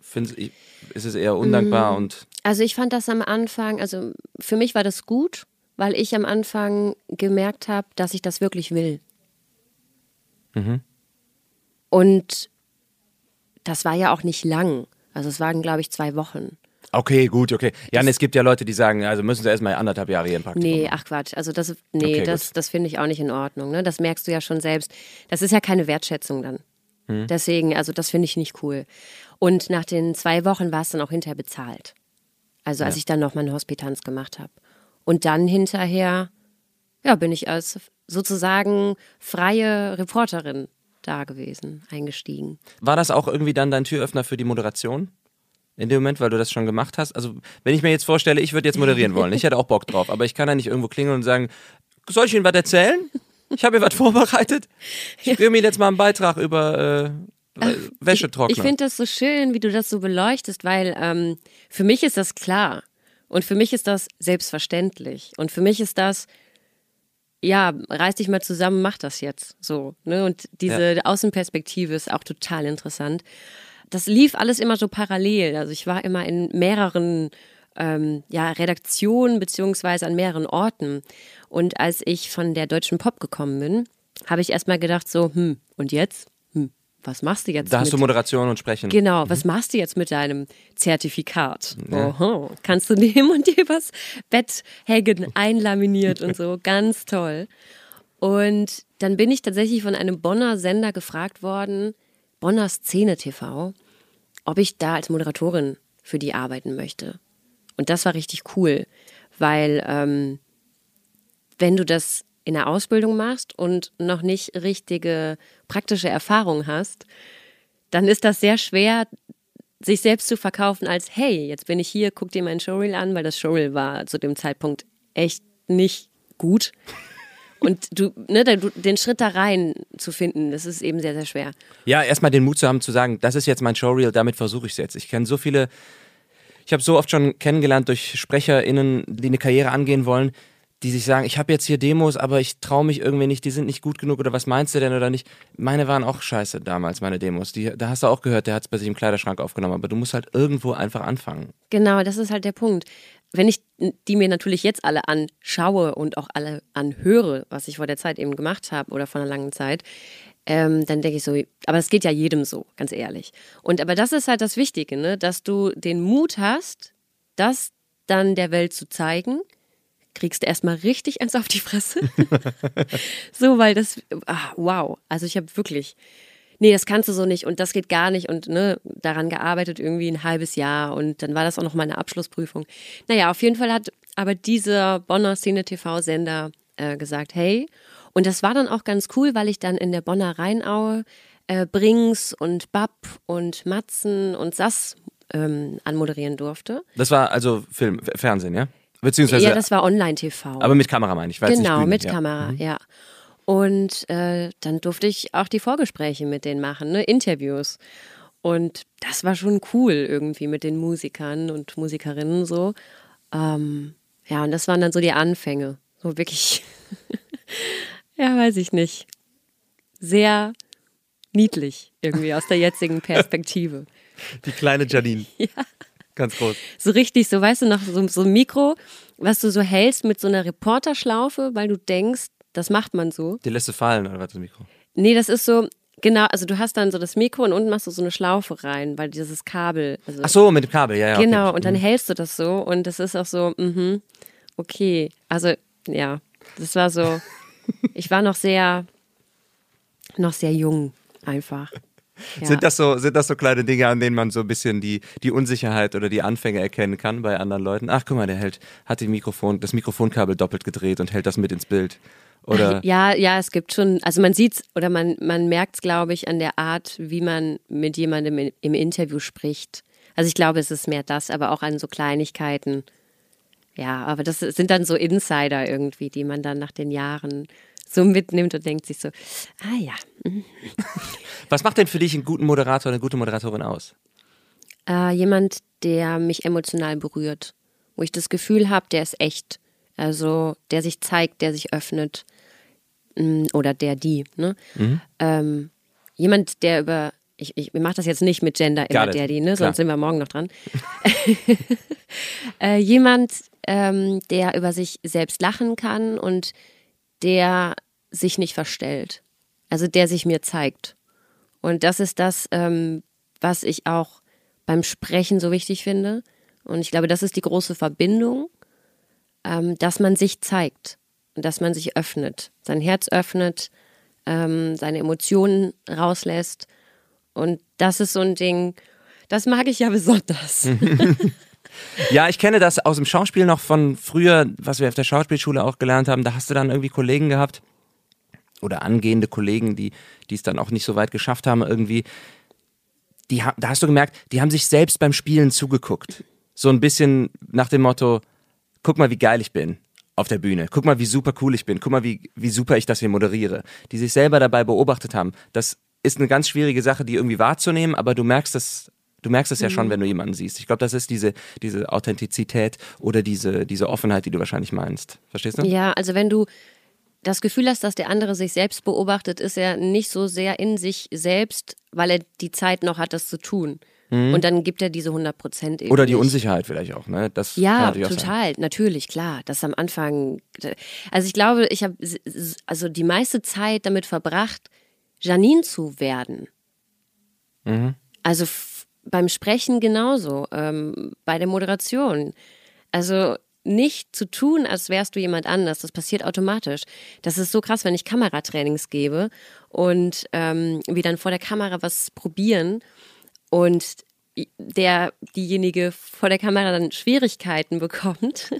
findest, ist es eher undankbar und Also ich fand das am Anfang, also für mich war das gut, weil ich am Anfang gemerkt habe, dass ich das wirklich will. Und das war ja auch nicht lang. Also es waren, glaube ich, zwei Wochen. Okay, gut, okay. Ja, und es gibt ja Leute, die sagen, also müssen sie erstmal anderthalb Jahre hier im Praktikum Nee, ach Quatsch. Also das, nee, Okay, das, gut. das finde ich auch nicht in Ordnung. Ne? Das merkst du ja schon selbst. Das ist ja keine Wertschätzung dann. Hm. Deswegen, also das finde ich nicht cool. Und nach den zwei Wochen war es dann auch hinterher bezahlt. Also als ich dann noch meine Hospitanz gemacht habe. Und dann hinterher, ja, bin ich als sozusagen freie Reporterin da gewesen, eingestiegen. War das auch irgendwie dann dein Türöffner für die Moderation? In dem Moment, weil du das schon gemacht hast? Also, wenn ich mir jetzt vorstelle, ich würde jetzt moderieren wollen, ich hätte auch Bock drauf, aber ich kann ja nicht irgendwo klingeln und sagen, soll ich Ihnen was erzählen? Ich habe hier was vorbereitet. Ich gebe Ihnen jetzt mal einen Beitrag über äh, Wäschetrockner. Ich finde das so schön, wie du das so beleuchtest, weil ähm, für mich ist das klar und für mich ist das selbstverständlich und für mich ist das ja, reiß dich mal zusammen, mach das jetzt. So, ne? Und diese ja. Außenperspektive ist auch total interessant. Das lief alles immer so parallel. Also ich war immer in mehreren ähm, ja, Redaktionen beziehungsweise an mehreren Orten. Und als ich von der Deutschen Pop gekommen bin, habe ich erstmal gedacht, so, hm, und jetzt? Hm, was machst du jetzt? Da hast du Moderation und Sprechen. Genau, mhm. was machst du jetzt mit deinem Zertifikat? Ja. Oho, kannst du nehmen und dir was Bett hängen, einlaminiert und so, ganz toll. Und dann bin ich tatsächlich von einem Bonner Sender gefragt worden, Bonner Szene TV, ob ich da als Moderatorin für die arbeiten möchte. Und das war richtig cool, weil ähm, wenn du das in der Ausbildung machst und noch nicht richtige praktische Erfahrung hast, dann ist das sehr schwer, sich selbst zu verkaufen als, hey, jetzt bin ich hier, guck dir mein Showreel an, weil das Showreel war zu dem Zeitpunkt echt nicht gut. Und du, ne, den Schritt da rein zu finden, das ist eben sehr, sehr schwer. Ja, erstmal den Mut zu haben, zu sagen, das ist jetzt mein Showreel, damit versuche ich es jetzt. Ich kenne so viele, ich habe so oft schon kennengelernt durch SprecherInnen, die eine Karriere angehen wollen, die sich sagen, ich habe jetzt hier Demos, aber ich traue mich irgendwie nicht, die sind nicht gut genug oder was meinst du denn oder nicht? Meine waren auch scheiße damals, meine Demos. Die, da hast du auch gehört, der hat es bei sich im Kleiderschrank aufgenommen, aber du musst halt irgendwo einfach anfangen. Genau, das ist halt der Punkt. Wenn ich die mir natürlich jetzt alle anschaue und auch alle anhöre, was ich vor der Zeit eben gemacht habe oder vor einer langen Zeit, ähm, dann denke ich so, aber es geht ja jedem so, ganz ehrlich. Und aber das ist halt das Wichtige, ne? dass du den Mut hast, das dann der Welt zu zeigen kriegst du erstmal richtig eins auf die Fresse. so, weil das, ach, wow. Also ich habe wirklich, nee, das kannst du so nicht und das geht gar nicht und ne, daran gearbeitet irgendwie ein halbes Jahr und dann war das auch noch meine Abschlussprüfung. Naja, auf jeden Fall hat aber dieser Bonner Szene TV-Sender äh, gesagt, hey, und das war dann auch ganz cool, weil ich dann in der Bonner Rheinaue äh, Brings und Bab und Matzen und Sass ähm, anmoderieren durfte. Das war also Film, Fernsehen, ja? Beziehungsweise, ja, das war Online-TV. Aber mit Kamera meine ich. Genau, Bühnen, mit ja. Kamera, mhm. ja. Und äh, dann durfte ich auch die Vorgespräche mit denen machen, ne? Interviews. Und das war schon cool irgendwie mit den Musikern und Musikerinnen so. Ähm, ja, und das waren dann so die Anfänge. So wirklich, ja, weiß ich nicht. Sehr niedlich irgendwie aus der jetzigen Perspektive. Die kleine Janine. Ja. Ganz groß. So richtig, so weißt du, noch so, so ein Mikro, was du so hältst mit so einer Reporterschlaufe, weil du denkst, das macht man so. Die lässt du fallen, oder was, das Mikro? Nee, das ist so, Genau, also du hast dann so das Mikro und unten machst du so eine Schlaufe rein, weil dieses Kabel. Also Ach so, mit dem Kabel, ja, ja. Genau, okay. und dann mhm. hältst du das so und das ist auch so, mhm, okay. Also, ja, das war so, ich war noch sehr, noch sehr jung einfach. Ja. Sind, das so, sind das so kleine Dinge, an denen man so ein bisschen die, die Unsicherheit oder die Anfänge erkennen kann bei anderen Leuten? Ach, guck mal, der hält, hat die Mikrofon, das Mikrofonkabel doppelt gedreht und hält das mit ins Bild. Oder? Ja, ja, es gibt schon, also man sieht es oder man, man merkt es, glaube ich, an der Art, wie man mit jemandem im Interview spricht. Also ich glaube, es ist mehr das, aber auch an so Kleinigkeiten. Ja, aber das sind dann so Insider irgendwie, die man dann nach den Jahren so mitnimmt und denkt sich so, ah ja. Mhm. Was macht denn für dich einen guten Moderator, eine gute Moderatorin aus? Äh, jemand, der mich emotional berührt, wo ich das Gefühl habe, der ist echt. Also der sich zeigt, der sich öffnet oder der die. Ne? Mhm. Ähm, jemand, der über ich, ich mache das jetzt nicht mit Gender immer der, die, ne? sonst sind wir morgen noch dran. äh, jemand, ähm, der über sich selbst lachen kann und der sich nicht verstellt. Also der sich mir zeigt. Und das ist das, ähm, was ich auch beim Sprechen so wichtig finde. Und ich glaube, das ist die große Verbindung, ähm, dass man sich zeigt dass man sich öffnet, sein Herz öffnet, ähm, seine Emotionen rauslässt. Und das ist so ein Ding, das mag ich ja besonders. Ja, ich kenne das aus dem Schauspiel noch von früher, was wir auf der Schauspielschule auch gelernt haben. Da hast du dann irgendwie Kollegen gehabt oder angehende Kollegen, die, es dann auch nicht so weit geschafft haben, irgendwie. Die, da hast du gemerkt, die haben sich selbst beim Spielen zugeguckt. So ein bisschen nach dem Motto, guck mal, wie geil ich bin auf der Bühne. Guck mal, wie super cool ich bin. Guck mal, wie, wie super ich das hier moderiere. Die sich selber dabei beobachtet haben. Das ist eine ganz schwierige Sache, die irgendwie wahrzunehmen, aber du merkst das Du merkst es ja schon, mhm. wenn du jemanden siehst. Ich glaube, das ist diese, diese Authentizität oder diese, diese Offenheit, die du wahrscheinlich meinst. Verstehst du? Ja, also wenn du, das Gefühl hast, dass der andere sich selbst beobachtet, ist er nicht so sehr in sich selbst, weil er die Zeit noch hat, das zu tun. Und dann gibt er diese 100 Prozent eben Oder die nicht. Unsicherheit vielleicht auch, ne? Das Ja, natürlich total, natürlich, klar. Das am Anfang. Also ich glaube, ich habe also die meiste Zeit damit verbracht, Janine zu werden. Mhm. Also beim Sprechen genauso, ähm, bei der Moderation. Also nicht zu tun, als wärst du jemand anders. Das passiert automatisch. Das ist so krass, wenn ich Kameratrainings gebe und ähm, wir dann vor der Kamera was probieren und der, diejenige vor der Kamera dann Schwierigkeiten bekommt,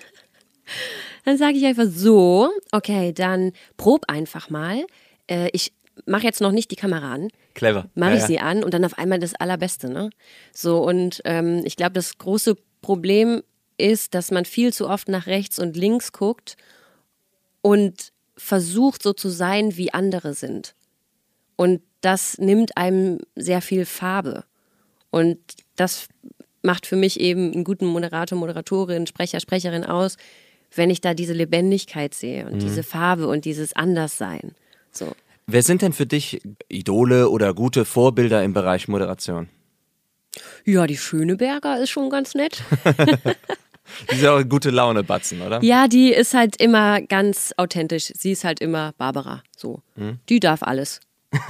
dann sage ich einfach so, okay, dann prob einfach mal. Äh, ich mache jetzt noch nicht die Kamera an, Clever. mache Ja, ich ja. sie an und dann auf einmal das Allerbeste, ne? So und ähm, ich glaube, das große Problem ist, dass man viel zu oft nach rechts und links guckt und versucht so zu sein, wie andere sind. Und das nimmt einem sehr viel Farbe. Und das macht für mich eben einen guten Moderator, Moderatorin, Sprecher, Sprecherin aus, wenn ich da diese Lebendigkeit sehe und diese Farbe und dieses Anderssein. So. Wer sind denn für dich Idole oder gute Vorbilder im Bereich Moderation? Ja, die Schöneberger ist schon ganz nett. Die sind auch gute Laune Batzen, oder? Ja, die ist halt immer ganz authentisch. Sie ist halt immer Barbara. So. Die darf alles.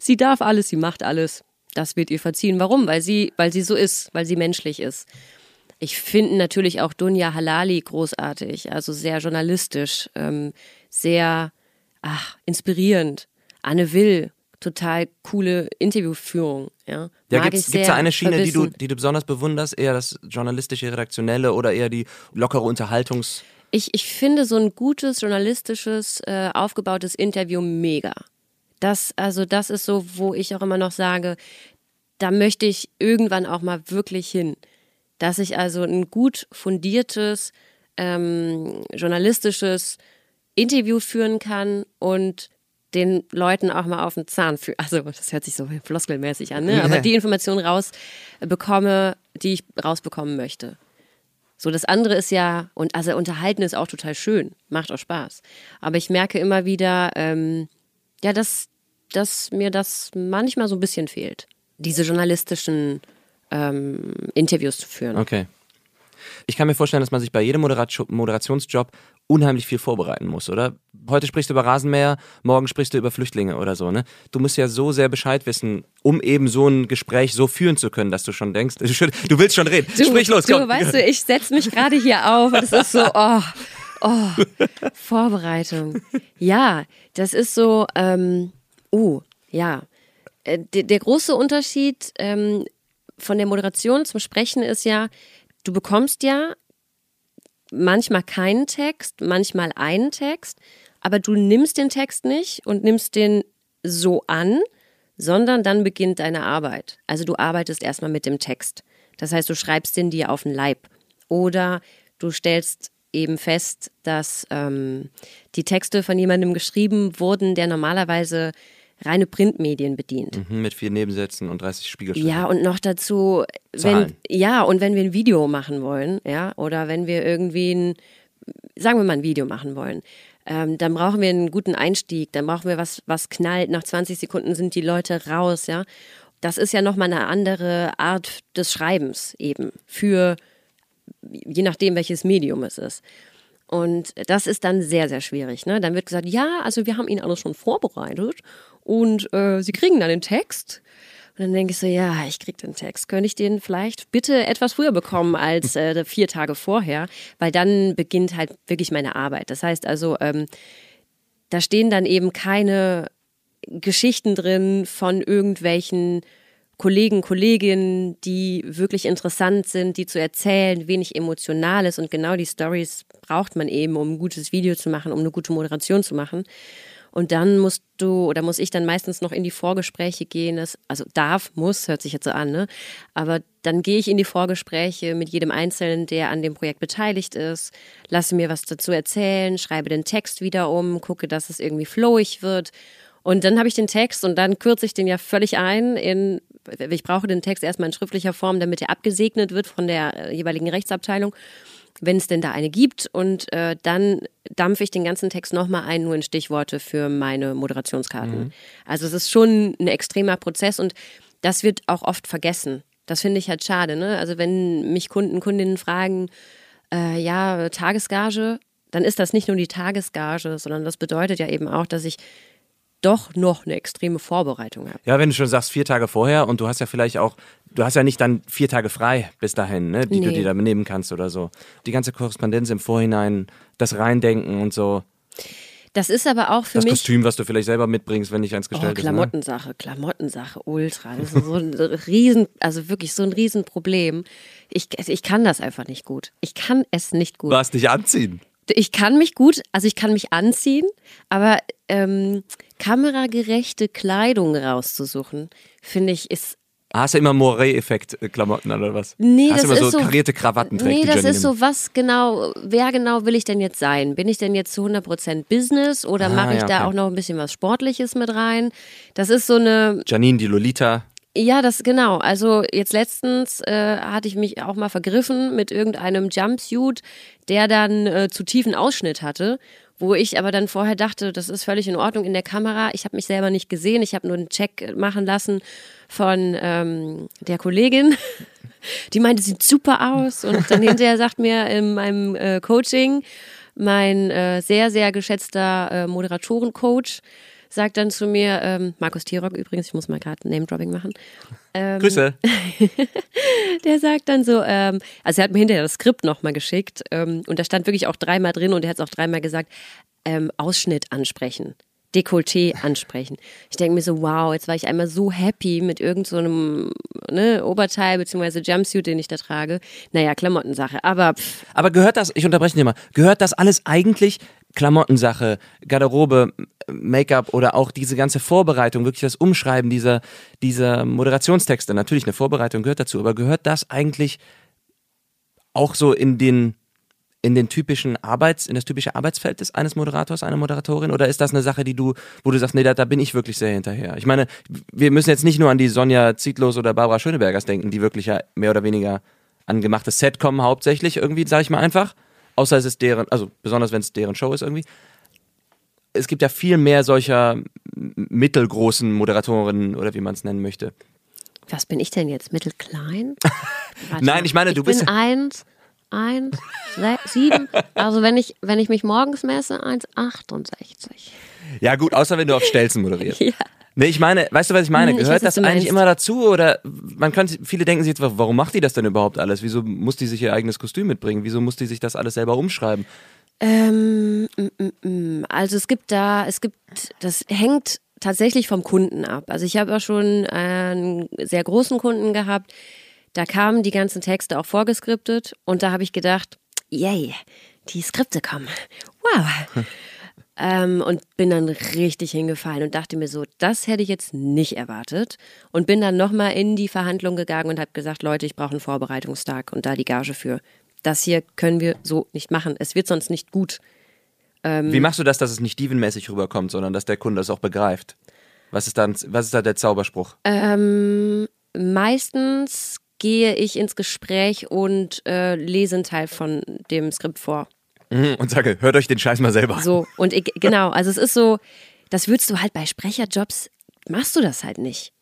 sie darf alles, sie macht alles. Das wird ihr verziehen. Warum? Weil sie, weil sie so ist, weil sie menschlich ist. Ich finde natürlich auch Dunja Halali großartig, also sehr journalistisch, ähm, sehr ach, inspirierend. Anne Will, total coole Interviewführung. Ja, Ja, gibt's sehr da eine Schiene, die du, die du besonders bewunderst? Eher das journalistische, redaktionelle oder eher die lockere Unterhaltungs... Ich, ich finde so ein gutes, journalistisches, äh, aufgebautes Interview mega. Das, also das ist so, wo ich auch immer noch sage, da möchte ich irgendwann auch mal wirklich hin. Dass ich also ein gut fundiertes, ähm, journalistisches Interview führen kann und den Leuten auch mal auf den Zahn führen. Also das hört sich so floskelmäßig an, ne? aber die Informationen rausbekomme, die ich rausbekommen möchte. So, das andere ist ja, und also unterhalten ist auch total schön, macht auch Spaß. Aber ich merke immer wieder, ähm, ja, dass, dass mir das manchmal so ein bisschen fehlt. Diese journalistischen ähm, Interviews zu führen. Okay. Ich kann mir vorstellen, dass man sich bei jedem Moderat Moderationsjob unheimlich viel vorbereiten muss, oder? Heute sprichst du über Rasenmäher, morgen sprichst du über Flüchtlinge oder so, ne? Du musst ja so sehr Bescheid wissen, um eben so ein Gespräch so führen zu können, dass du schon denkst, du, du willst schon reden. Sprich los, du, komm. weißt du, ich setze mich gerade hier auf und es ist so, oh, oh, Vorbereitung. Ja, das ist so, ähm, uh, ja. Äh, Der, der große Unterschied ähm, von der Moderation zum Sprechen ist ja, du bekommst ja manchmal keinen Text, manchmal einen Text, aber du nimmst den Text nicht und nimmst den so an, sondern dann beginnt deine Arbeit. Also du arbeitest erstmal mit dem Text. Das heißt, du schreibst den dir auf den Leib. Oder du stellst eben fest, dass ähm, die Texte von jemandem geschrieben wurden, der normalerweise reine Printmedien bedient. Mhm, Mit vier Nebensätzen und 30 Spiegelstrichen. Ja, und noch dazu, wenn, ja, und wenn wir ein Video machen wollen, ja, oder wenn wir irgendwie ein, sagen wir mal ein Video machen wollen, ähm, dann brauchen wir einen guten Einstieg, dann brauchen wir was, was knallt, nach 20 Sekunden sind die Leute raus, ja. Das ist ja nochmal eine andere Art des Schreibens eben für, je nachdem, welches Medium es ist. Und das ist dann sehr, sehr schwierig. Ne? Dann wird gesagt, ja, also wir haben Ihnen alles schon vorbereitet und äh, Sie kriegen dann den Text. Und dann denke ich so, ja, ich krieg den Text. Könnte ich den vielleicht bitte etwas früher bekommen als äh, vier Tage vorher? Weil dann beginnt halt wirklich meine Arbeit. Das heißt also, ähm, da stehen dann eben keine Geschichten drin von irgendwelchen Kollegen, Kolleginnen, die wirklich interessant sind, die zu erzählen, wenig Emotionales und genau die Stories braucht man eben, um ein gutes Video zu machen, um eine gute Moderation zu machen. Und dann musst du oder muss ich dann meistens noch in die Vorgespräche gehen. Das, also darf, muss, hört sich jetzt so an, ne? Aber dann gehe ich in die Vorgespräche mit jedem Einzelnen, der an dem Projekt beteiligt ist, lasse mir was dazu erzählen, schreibe den Text wieder um, gucke, dass es irgendwie flowig wird. Und dann habe ich den Text und dann kürze ich den ja völlig ein in, ich brauche den Text erstmal in schriftlicher Form, damit er abgesegnet wird von der äh, jeweiligen Rechtsabteilung wenn es denn da eine gibt. Und äh, dann dampfe ich den ganzen Text nochmal ein, nur in Stichworte für meine Moderationskarten. Mhm. Also es ist schon ein extremer Prozess und das wird auch oft vergessen. Das finde ich halt schade. Ne? Also wenn mich Kunden, Kundinnen fragen, äh, ja, Tagesgage, dann ist das nicht nur die Tagesgage, sondern das bedeutet ja eben auch, dass ich doch noch eine extreme Vorbereitung habe. Ja, wenn du schon sagst, vier Tage vorher und du hast ja vielleicht auch, du hast ja nicht dann vier Tage frei bis dahin, ne, die du Nee. dir da nehmen kannst oder so. Die ganze Korrespondenz im Vorhinein, das Reindenken und so. Das ist aber auch für Das mich. Kostüm, was du vielleicht selber mitbringst, wenn nicht eins Oh, gestellt ist. Ne? Klamottensache, Klamottensache, ultra. Das ist so ein Riesen, also wirklich so ein Riesenproblem. Ich, ich kann das einfach nicht gut. Ich kann es nicht gut. Was nicht anziehen. Ich kann mich gut, also ich kann mich anziehen, aber ähm, kameragerechte Kleidung rauszusuchen, finde ich, ist Hast du immer Moray-Effekt-Klamotten an oder was? Nee, Hast das du immer ist so karierte Krawatten trägt Nee, das ist so, was genau, wer genau will ich denn jetzt sein? Bin ich denn jetzt zu 100% Business oder Ah, mache ich ja, da okay. auch noch ein bisschen was Sportliches mit rein? Das ist so eine, Janine, die Lolita. ja, das genau. Also jetzt letztens äh, hatte ich mich auch mal vergriffen mit irgendeinem Jumpsuit, der dann äh, zu tiefen Ausschnitt hatte. Wo ich aber dann vorher dachte, das ist völlig in Ordnung in der Kamera. Ich habe mich selber nicht gesehen. Ich habe nur einen Check machen lassen von ähm, der Kollegin. Die meinte, sieht super aus. Und dann hinterher sagt mir in meinem äh, Coaching mein äh, sehr, sehr geschätzter äh, Moderatorencoach, sagt dann zu mir, ähm, Markus Tirock übrigens, ich muss mal gerade Name-Dropping machen, ähm, Grüße. der sagt dann so, ähm, also er hat mir hinterher das Skript nochmal geschickt ähm, und da stand wirklich auch dreimal drin und er hat es auch dreimal gesagt, ähm, Ausschnitt ansprechen. Dekolleté ansprechen. Ich denke mir so, wow, jetzt war ich einmal so happy mit irgendeinem so einem, ne, Oberteil bzw. Jumpsuit, den ich da trage. Naja, Klamottensache. Aber pff, Aber gehört das, ich unterbreche dich mal, gehört das alles eigentlich, Klamottensache, Garderobe, Make-up oder auch diese ganze Vorbereitung, wirklich das Umschreiben dieser, dieser Moderationstexte, natürlich eine Vorbereitung gehört dazu, aber gehört das eigentlich auch so in den, in den typischen Arbeits, in das typische Arbeitsfeld des eines Moderators, einer Moderatorin? Oder ist das eine Sache, die du, wo du sagst, nee, da, da bin ich wirklich sehr hinterher? Ich meine, wir müssen jetzt nicht nur an die Sonja Zietlos oder Barbara Schönebergers denken, die wirklich ja mehr oder weniger an gemachtes Set kommen, hauptsächlich irgendwie, sag ich mal einfach. Außer es ist deren, also besonders wenn es deren Show ist irgendwie. Es gibt ja viel mehr solcher mittelgroßen Moderatorinnen oder wie man es nennen möchte. was bin ich denn jetzt? Mittelklein? Warte Nein, ich meine, du bist- bin eins, eins, se- sieben. Also wenn ich, wenn ich mich morgens messe, 1,68. Ja gut, außer wenn du auf Stelzen moderierst. Ja. Nee, ich meine, weißt du, was ich meine? Ich Gehört weiß, das eigentlich immer dazu oder man könnte, viele denken sich jetzt, warum macht die das denn überhaupt alles? Wieso muss die sich ihr eigenes Kostüm mitbringen? Wieso muss die sich das alles selber umschreiben? Ähm, mm, mm, mm. also es gibt da, es gibt, das hängt tatsächlich vom Kunden ab. Also ich habe auch schon einen sehr großen Kunden gehabt, da kamen die ganzen Texte auch vorgeskriptet und da habe ich gedacht, yay, die Skripte kommen. Wow. ähm, und bin dann richtig hingefallen und dachte mir so, das hätte ich jetzt nicht erwartet. Und bin dann nochmal in die Verhandlung gegangen und habe gesagt, Leute, ich brauche einen Vorbereitungstag und da die Gage für. Das hier können wir so nicht machen. Es wird sonst nicht gut. Ähm. Wie machst du das, dass es nicht dievenmäßig rüberkommt, sondern dass der Kunde es auch begreift? Was ist dann, was ist da der Zauberspruch? Ähm, meistens gehe ich ins Gespräch und äh, lese einen Teil von dem Skript vor. Mhm, Und sage, hört euch den Scheiß mal selber an. So, und ich, genau, also es ist so, das würdest du halt bei Sprecherjobs, machst du das halt nicht.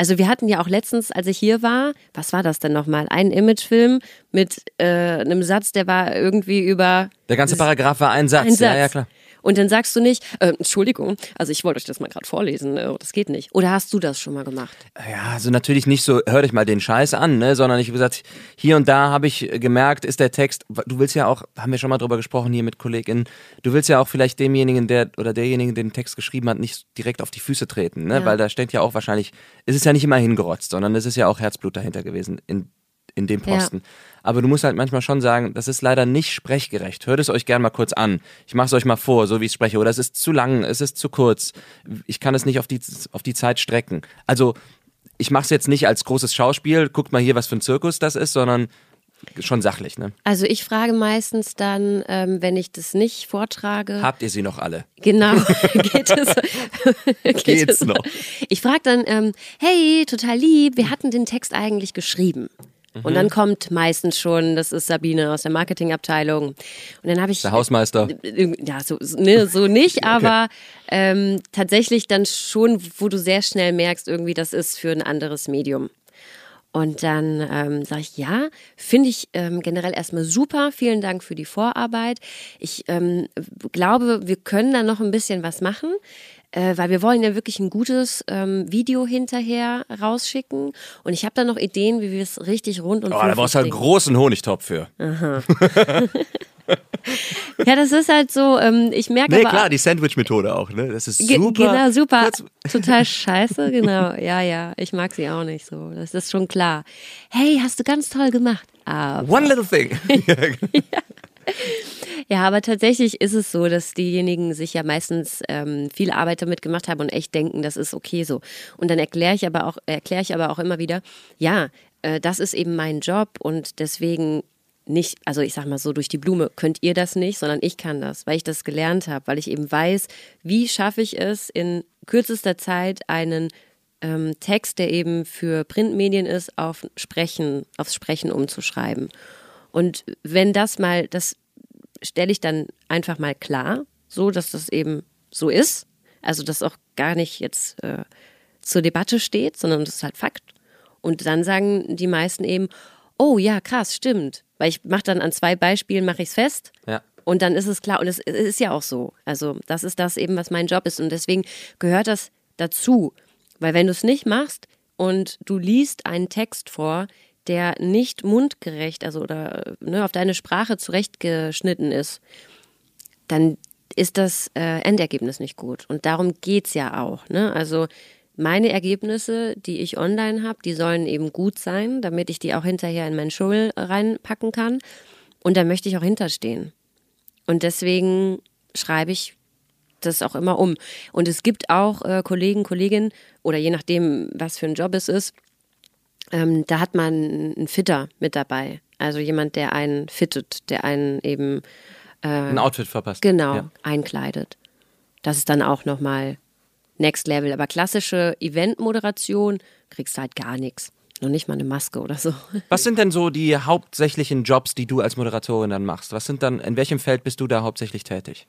Also wir hatten ja auch letztens, als ich hier war, was war das denn nochmal? Ein Imagefilm mit äh, einem Satz, der war irgendwie über Der ganze Paragraph war ein Satz. ein Satz. Ja, ja, klar. Und dann sagst du nicht, äh, Entschuldigung, also ich wollte euch das mal gerade vorlesen, äh, das geht nicht. Oder hast du das schon mal gemacht? Ja, also natürlich nicht so, hör dich mal den Scheiß an, ne, sondern ich habe gesagt, hier und da habe ich gemerkt, ist der Text, du willst ja auch, haben wir schon mal drüber gesprochen hier mit KollegInnen, du willst ja auch vielleicht demjenigen, der oder derjenigen, der den Text geschrieben hat, nicht direkt auf die Füße treten, ne, Ja. weil da steht ja auch wahrscheinlich, es ist ja nicht immer hingerotzt, sondern es ist ja auch Herzblut dahinter gewesen in, in dem Ja. Posten. Aber du musst halt manchmal schon sagen, das ist leider nicht sprechgerecht. Hört es euch gern mal kurz an. Ich mache es euch mal vor, so wie ich spreche. Oder es ist zu lang, es ist zu kurz. Ich kann es nicht auf die, auf die Zeit strecken. Also ich mache es jetzt nicht als großes Schauspiel, guckt mal hier, was für ein Zirkus das ist, sondern schon sachlich. Ne? Also ich frage meistens dann, ähm, wenn ich das nicht vortrage. Habt ihr sie noch alle? Genau, geht es. geht Geht's es noch? Ich frage dann, ähm, hey, total lieb, wir hatten den Text eigentlich geschrieben. Und dann kommt meistens schon, das ist Sabine aus der Marketingabteilung. Und dann habe ich Der Hausmeister. ja, so, ne, so nicht, aber ähm, tatsächlich dann schon, wo du sehr schnell merkst, irgendwie, das ist für ein anderes Medium. Und dann ähm, sage ich, ja, finde ich ähm, generell erstmal super. Vielen Dank für die Vorarbeit. Ich ähm, glaube, wir können da noch ein bisschen was machen. Äh, weil wir wollen ja wirklich ein gutes ähm, Video hinterher rausschicken. Und ich habe da noch Ideen, wie wir es richtig rund und Oh, da brauchst du halt einen großen Honigtopf für. Ja, das ist halt so, ähm, ich merke Nee, aber... klar, die Sandwich-Methode auch, ne? Das ist super. Genau, super. Kurz- Total scheiße, genau. Ja, ja. Ich mag sie auch nicht so. Das ist schon klar. Hey, hast du ganz toll gemacht. Aber, One little thing. ja, aber tatsächlich ist es so, dass diejenigen sich ja meistens ähm, viel Arbeit damit gemacht haben und echt denken, das ist okay so. Und dann erkläre ich aber auch, erkläre ich aber auch immer wieder, ja, äh, das ist eben mein Job und deswegen nicht, also ich sag mal so, durch die Blume könnt ihr das nicht, sondern ich kann das, weil ich das gelernt habe, weil ich eben weiß, wie schaffe ich es in kürzester Zeit einen ähm, Text, der eben für Printmedien ist, auf Sprechen, aufs Sprechen umzuschreiben. Und wenn das mal, das stelle ich dann einfach mal klar, so dass das eben so ist, also dass auch gar nicht jetzt äh, zur Debatte steht, sondern das ist halt Fakt. Und dann sagen die meisten eben, oh ja, krass, stimmt. Weil ich mache dann an zwei Beispielen, mache ich es fest. Ja. Und dann ist es klar. Und es es ist ja auch so. Also das ist das eben, was mein Job ist. Und deswegen gehört das dazu. Weil wenn du es nicht machst und du liest einen Text vor, der nicht mundgerecht, also oder ne, auf deine Sprache zurechtgeschnitten ist, dann ist das äh, Endergebnis nicht gut. Und darum geht's ja auch. Ne? Also meine Ergebnisse, die ich online habe, die sollen eben gut sein, damit ich die auch hinterher in mein Schul reinpacken kann. Und da möchte ich auch hinterstehen. Und deswegen schreibe ich das auch immer um. Und es gibt auch äh, Kollegen, Kolleginnen oder je nachdem, was für ein Job es ist, ähm, da hat man einen Fitter mit dabei. Also jemand, der einen fittet, der einen eben Ein Outfit verpasst. genau Ja. einkleidet. Das ist dann auch nochmal Next Level. Aber klassische Eventmoderation kriegst du halt gar nichts. Noch nicht mal eine Maske oder so. Was sind denn so die hauptsächlichen Jobs, die du als Moderatorin dann machst? Was sind dann, in welchem Feld bist du da hauptsächlich tätig?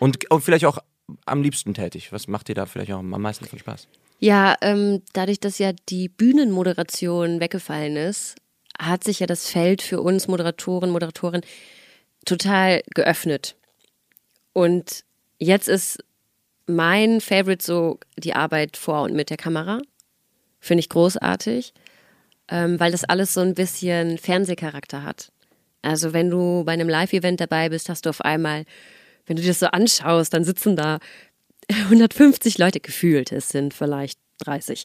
Und, und vielleicht auch am liebsten tätig. Was macht dir da vielleicht auch am meisten von Spaß? Ja, ähm, dadurch, dass ja die Bühnenmoderation weggefallen ist, hat sich ja das Feld für uns Moderatoren, Moderatoren total geöffnet. Und jetzt ist mein Favorite so die Arbeit vor und mit der Kamera. Finde ich großartig, ähm, weil das alles so ein bisschen Fernsehcharakter hat. Also wenn du bei einem Live-Event dabei bist, hast du auf einmal, wenn du dir das so anschaust, dann sitzen da 150 Leute gefühlt. Es sind vielleicht 30.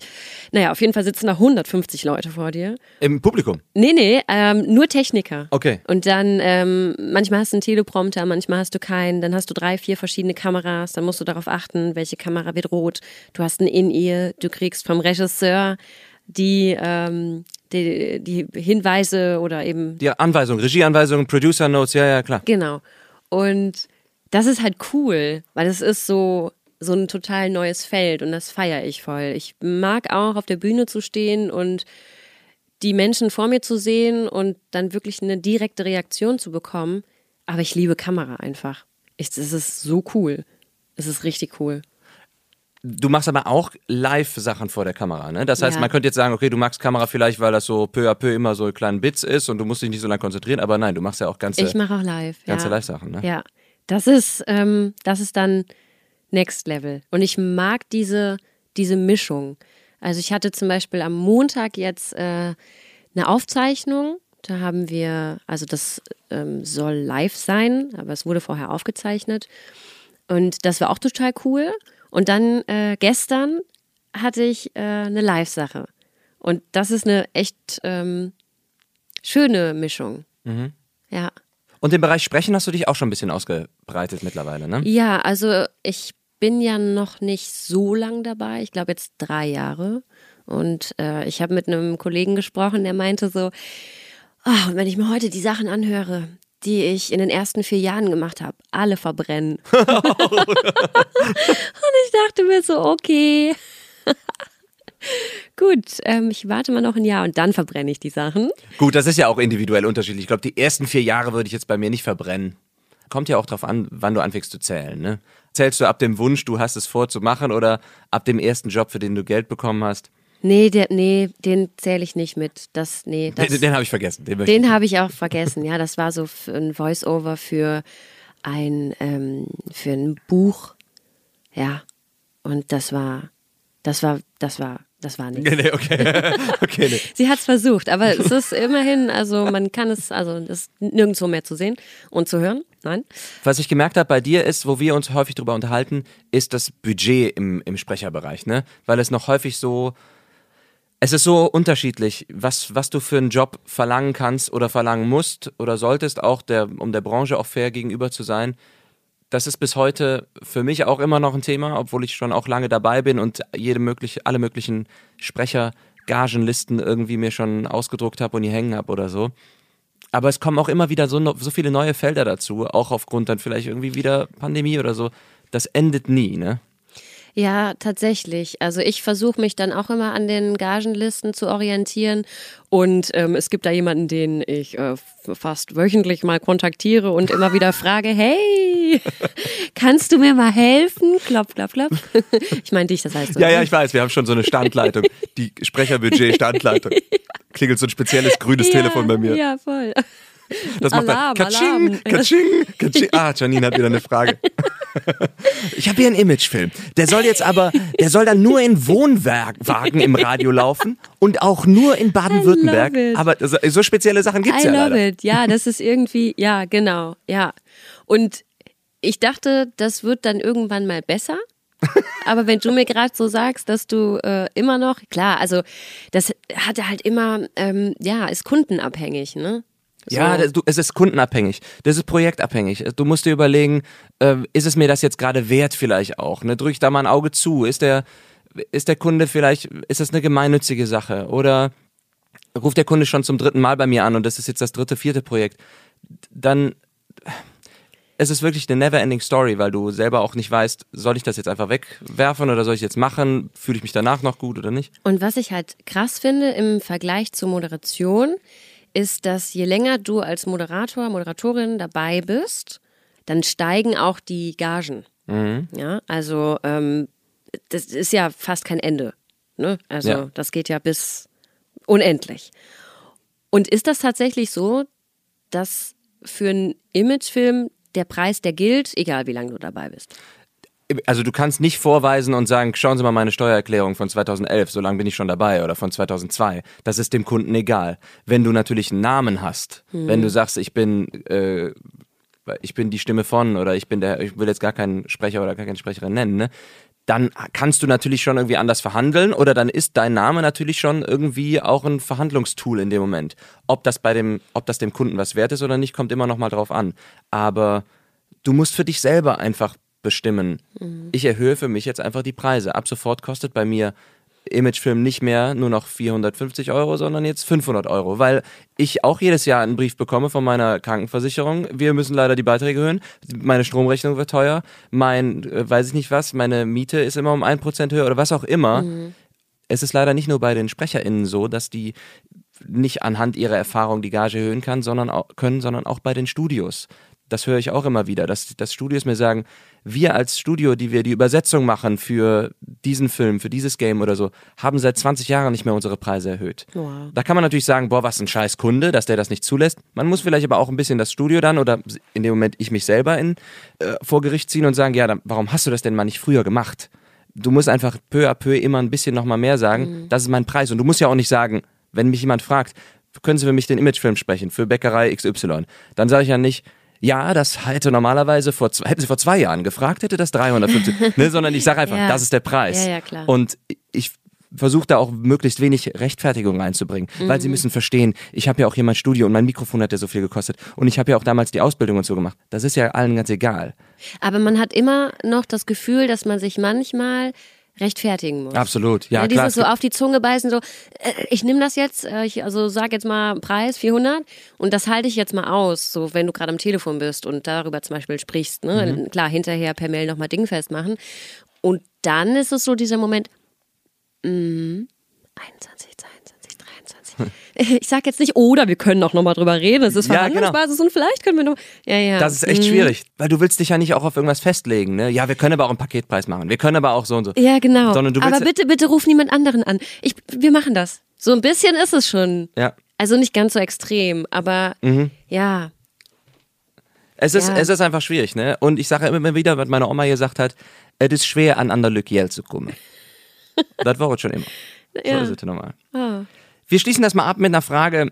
Naja, auf jeden Fall sitzen da 150 Leute vor dir. Im Publikum. Nee, nee, ähm, nur Techniker. Okay. Und dann, ähm, manchmal hast du einen Teleprompter, manchmal hast du keinen, dann hast du drei, vier verschiedene Kameras, dann musst du darauf achten, welche Kamera wird rot. Du hast ein In-Ear, du kriegst vom Regisseur die, ähm, die, die Hinweise oder eben Die Anweisung, Regieanweisung, Producer Notes, ja, ja, klar. Genau. Und das ist halt cool, weil es ist so, so ein total neues Feld und das feiere ich voll. Ich mag auch auf der Bühne zu stehen und die Menschen vor mir zu sehen und dann wirklich eine direkte Reaktion zu bekommen. Aber ich liebe Kamera einfach. Das ist so cool. Es ist richtig cool. Du machst aber auch Live-Sachen vor der Kamera, ne? Das heißt, Ja. man könnte jetzt sagen, okay, du magst Kamera vielleicht, weil das so peu à peu immer so kleinen Bits ist und du musst dich nicht so lange konzentrieren, aber nein, du machst ja auch ganze, Ich mache auch live. ganze ja. Live-Sachen, ne? Ja, das ist, ähm, das ist dann Next Level. Und ich mag diese, diese Mischung. Also ich hatte zum Beispiel am Montag jetzt äh, eine Aufzeichnung. Da haben wir, also das ähm, soll live sein, aber es wurde vorher aufgezeichnet. Und das war auch total cool. Und dann äh, gestern hatte ich äh, eine Live-Sache. Und das ist eine echt ähm, schöne Mischung. Ja. Und im Bereich Sprechen hast du dich auch schon ein bisschen ausgebreitet mittlerweile, ne? Ja, also ich bin ja noch nicht so lang dabei. Ich glaube jetzt drei Jahre. Und äh, ich habe mit einem Kollegen gesprochen, der meinte so, "Ah, und wenn ich mir heute die Sachen anhöre, die ich in den ersten vier Jahren gemacht habe, alle verbrennen. und ich dachte mir so, okay. Gut, ähm, ich warte mal noch ein Jahr und dann verbrenne ich die Sachen. Gut, das ist ja auch individuell unterschiedlich. Ich glaube, die ersten vier Jahre würde ich jetzt bei mir nicht verbrennen. Kommt ja auch drauf an, wann du anfängst zu zählen. Ne? Zählst du ab dem Wunsch, du hast es vor zu machen oder ab dem ersten Job, für den du Geld bekommen hast? Nee, der, nee, den zähle ich nicht mit. Das, nee, das, den den habe ich vergessen. Den, Den habe ich auch vergessen. Ja, das war so ein Voice-Over für ein, ähm, für ein Buch. Ja. Und das war, das war, das war, das war nichts. Nee, nee, okay. okay nee. Sie hat es versucht, aber es ist immerhin, also man kann es, also das ist nirgendwo mehr zu sehen und zu hören. Nein. Was ich gemerkt habe bei dir ist, wo wir uns häufig drüber unterhalten, ist das Budget im, im Sprecherbereich, ne? Weil es noch häufig so, es ist so unterschiedlich, was, was du für einen Job verlangen kannst oder verlangen musst oder solltest, auch der, um der Branche auch fair gegenüber zu sein. Das ist bis heute für mich auch immer noch ein Thema, obwohl ich schon auch lange dabei bin und jede mögliche, alle möglichen Sprecher-Gagenlisten irgendwie mir schon ausgedruckt habe und hier hängen habe oder so. Aber es kommen auch immer wieder so, so viele neue Felder dazu, auch aufgrund dann vielleicht irgendwie wieder Pandemie oder so. Das endet nie, ne? Ja, tatsächlich. Also ich versuche mich dann auch immer an den Gagenlisten zu orientieren und ähm, es gibt da jemanden, den ich äh, fast wöchentlich mal kontaktiere und immer wieder frage, hey, kannst du mir mal helfen? Klopf, klopf, klopf. Ich meine dich, das heißt. Ja, ja, ich weiß, wir haben schon so eine Standleitung, die Sprecherbudget-Standleitung. Klingelt so ein spezielles grünes ja, Telefon bei mir. Ja, voll. Das macht Alarm, dann Katsching. Katsching, Katsching. Ah, Janine hat wieder eine Frage. Ich habe hier einen Imagefilm. Der soll jetzt aber, der soll dann nur in Wohnwagen im Radio laufen und auch nur in Baden-Württemberg. Aber so so spezielle Sachen gibt's I ja love leider. it. Ja, das ist irgendwie, ja, genau, ja. Und ich dachte, das wird dann irgendwann mal besser. Aber wenn du mir gerade so sagst, dass du äh, immer noch, klar, also das hat halt immer, ähm, ja, ist kundenabhängig, ne? So. Ja, das, du, es ist kundenabhängig. Das ist projektabhängig. Du musst dir überlegen, äh, ist es mir das jetzt gerade wert vielleicht auch? Ne? Drück ich da mal ein Auge zu? Ist der, ist der Kunde vielleicht, ist das eine gemeinnützige Sache? Oder ruft der Kunde schon zum dritten Mal bei mir an und das ist jetzt das dritte, vierte Projekt? Dann es ist wirklich eine never-ending Story, weil du selber auch nicht weißt, soll ich das jetzt einfach wegwerfen oder soll ich jetzt machen? Fühle ich mich danach noch gut oder nicht? Und was ich halt krass finde im Vergleich zur Moderation, ist, dass je länger du als Moderator, Moderatorin dabei bist, dann steigen auch die Gagen. Ja, also ähm, das ist ja fast kein Ende. Ne? Also Ja. das geht ja bis unendlich. Und ist das tatsächlich so, dass für einen Imagefilm der Preis, der gilt, egal wie lange du dabei bist? Also du kannst nicht vorweisen und sagen, schauen Sie mal meine Steuererklärung von 2011, so lange bin ich schon dabei oder von 2002. Das ist dem Kunden egal. Wenn du natürlich einen Namen hast, wenn du sagst, ich bin äh, ich bin die Stimme von oder ich bin der, ich will jetzt gar keinen Sprecher oder gar keine Sprecherin nennen, ne? Dann kannst du natürlich schon irgendwie anders verhandeln oder dann ist dein Name natürlich schon irgendwie auch ein Verhandlungstool in dem Moment. Ob das bei dem, ob das dem Kunden was wert ist oder nicht, kommt immer noch mal drauf an. Aber du musst für dich selber einfach bestimmen. Ich erhöhe für mich jetzt einfach die Preise. Ab sofort kostet bei mir Imagefilm nicht mehr nur noch 450 Euro, sondern jetzt 500 Euro, weil ich auch jedes Jahr einen Brief bekomme von meiner Krankenversicherung. Wir müssen leider die Beiträge erhöhen. Meine Stromrechnung wird teuer. Mein, äh, weiß ich nicht was, meine Miete ist immer um ein Prozent höher oder was auch immer. Es ist leider nicht nur bei den SprecherInnen so, dass die nicht anhand ihrer Erfahrung die Gage erhöhen kann, sondern auch, können, sondern auch bei den Studios. Das höre ich auch immer wieder, dass, dass Studios mir sagen, wir als Studio, die wir die Übersetzung machen für diesen Film, für dieses Game oder so, haben seit 20 Jahren nicht mehr unsere Preise erhöht. Wow. Da kann man natürlich sagen, boah, was ein scheiß Kunde, dass der das nicht zulässt. Man muss vielleicht aber auch ein bisschen das Studio dann oder in dem Moment ich mich selber in, äh, vor Gericht ziehen und sagen, ja, dann, warum hast du das denn mal nicht früher gemacht? Du musst einfach peu à peu immer ein bisschen nochmal mehr sagen, das ist mein Preis. Und du musst ja auch nicht sagen, wenn mich jemand fragt, können Sie für mich den Imagefilm sprechen für Bäckerei XY, dann sage ich ja nicht, ja, das hätte normalerweise vor zwei, hätten Sie vor zwei Jahren gefragt, hätte das 350, ne, sondern ich sage einfach, Ja. das ist der Preis. Ja, ja, klar. Und ich versuche da auch möglichst wenig Rechtfertigung reinzubringen, weil Mhm. sie müssen verstehen, ich habe ja auch hier mein Studio und mein Mikrofon hat ja so viel gekostet und ich habe ja auch damals die Ausbildung und so gemacht. Das ist ja allen ganz egal. Aber man hat immer noch das Gefühl, dass man sich manchmal rechtfertigen muss. Absolut, ja, Ja, klar. dieses so auf die Zunge beißen, so, äh, ich nehme das jetzt, äh, ich, also sag jetzt mal Preis 400 und das halte ich jetzt mal aus, so wenn du gerade am Telefon bist und darüber zum Beispiel sprichst, ne? Mhm. Klar, hinterher per Mail nochmal dingfest machen. Und dann ist es so dieser Moment, mm, 21, 22, 23. Ich sag jetzt nicht, oder wir können auch nochmal drüber reden. Es ist Ja, Verhandlungsbasis und vielleicht können wir noch. Ja, ja. Das ist echt Mhm. schwierig, weil du willst dich ja nicht auch auf irgendwas festlegen. Ne? Ja, wir können aber auch einen Paketpreis machen. Wir können aber auch so und so. Ja, genau. Sondern du willst Aber bitte, bitte ruf niemand anderen an. Ich, wir machen das. So ein bisschen ist es schon. Ja. Also nicht ganz so extrem, aber Mhm. ja. Es ist, Ja. es ist einfach schwierig, ne? Und ich sage immer wieder, was meine Oma gesagt hat, es ist schwer, an ander Lücke zu kommen. das war es schon immer. Ja. So ist es normal. Ah. Wir schließen das mal ab mit einer Frage,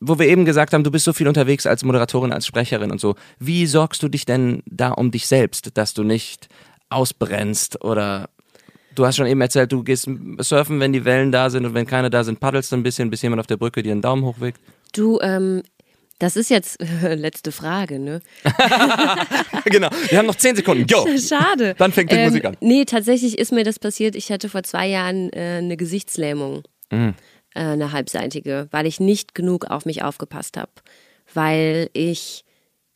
wo wir eben gesagt haben, du bist so viel unterwegs als Moderatorin, als Sprecherin und so. Wie sorgst du dich denn da um dich selbst, dass du nicht ausbrennst oder du hast schon eben erzählt, du gehst surfen, wenn die Wellen da sind und wenn keine da sind, paddelst du ein bisschen, bis jemand auf der Brücke dir einen Daumen hochwickt. Du, ähm, das ist jetzt letzte Frage, ne? genau, wir haben noch zehn Sekunden. Go! Schade. Dann fängt die ähm, Musik an. Nee, tatsächlich ist mir das passiert. Ich hatte vor zwei Jahren äh, eine Gesichtslähmung, Mhm. Äh, eine halbseitige, weil ich nicht genug auf mich aufgepasst habe, weil ich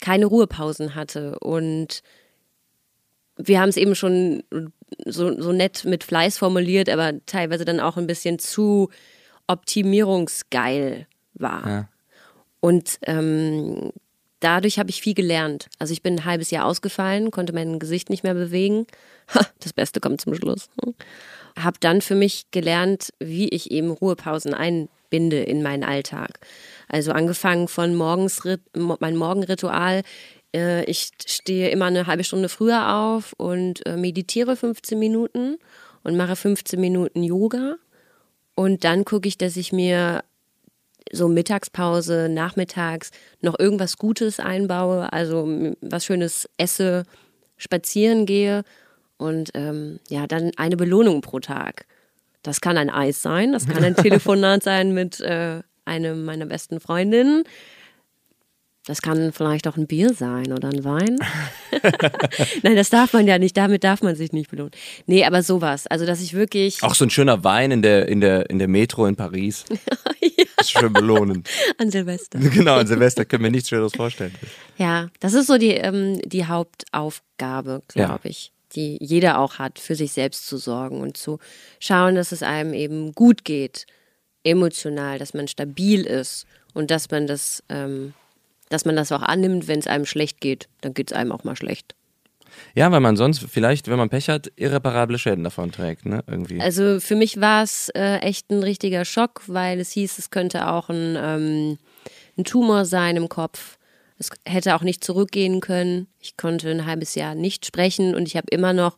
keine Ruhepausen hatte und wir haben es eben schon so, so nett mit Fleiß formuliert, aber teilweise dann auch ein bisschen zu optimierungsgeil war. Ja. Und ähm, dadurch habe ich viel gelernt. Also ich bin ein halbes Jahr ausgefallen, konnte mein Gesicht nicht mehr bewegen. Ha, das Beste kommt zum Schluss. Habe dann für mich gelernt, wie ich eben Ruhepausen einbinde in meinen Alltag. Also angefangen von morgens mo- mein Morgenritual. Äh, Ich stehe immer eine halbe Stunde früher auf und äh, meditiere 15 Minuten und mache 15 Minuten Yoga. Und dann gucke ich, dass ich mir so Mittagspause, nachmittags noch irgendwas Gutes einbaue, also was Schönes esse, spazieren gehe und ähm, ja, dann eine Belohnung pro Tag. Das kann ein Eis sein, das kann ein Telefonat sein mit äh, einem meiner besten Freundinnen. Das kann vielleicht auch ein Bier sein oder ein Wein. Nein, das darf man ja nicht, damit darf man sich nicht belohnen. Nee, aber sowas. Also, dass ich wirklich Auch so ein schöner Wein in der, in der, in der Metro in Paris. Das ist schön belohnend. an Silvester. genau, an Silvester können wir nichts Schöneres vorstellen. Ja, das ist so die, ähm, die Hauptaufgabe, glaube Ja. ich, die jeder auch hat, für sich selbst zu sorgen und zu schauen, dass es einem eben gut geht, emotional, dass man stabil ist und dass man das, ähm, dass man das auch annimmt, wenn es einem schlecht geht, dann geht es einem auch mal schlecht. Ja, weil man sonst vielleicht, wenn man Pech hat, irreparable Schäden davon trägt, ne? Irgendwie. Also für mich war es äh, echt ein richtiger Schock, weil es hieß, es könnte auch ein, ähm, ein Tumor sein im Kopf. Es hätte auch nicht zurückgehen können. Ich konnte ein halbes Jahr nicht sprechen und ich habe immer noch,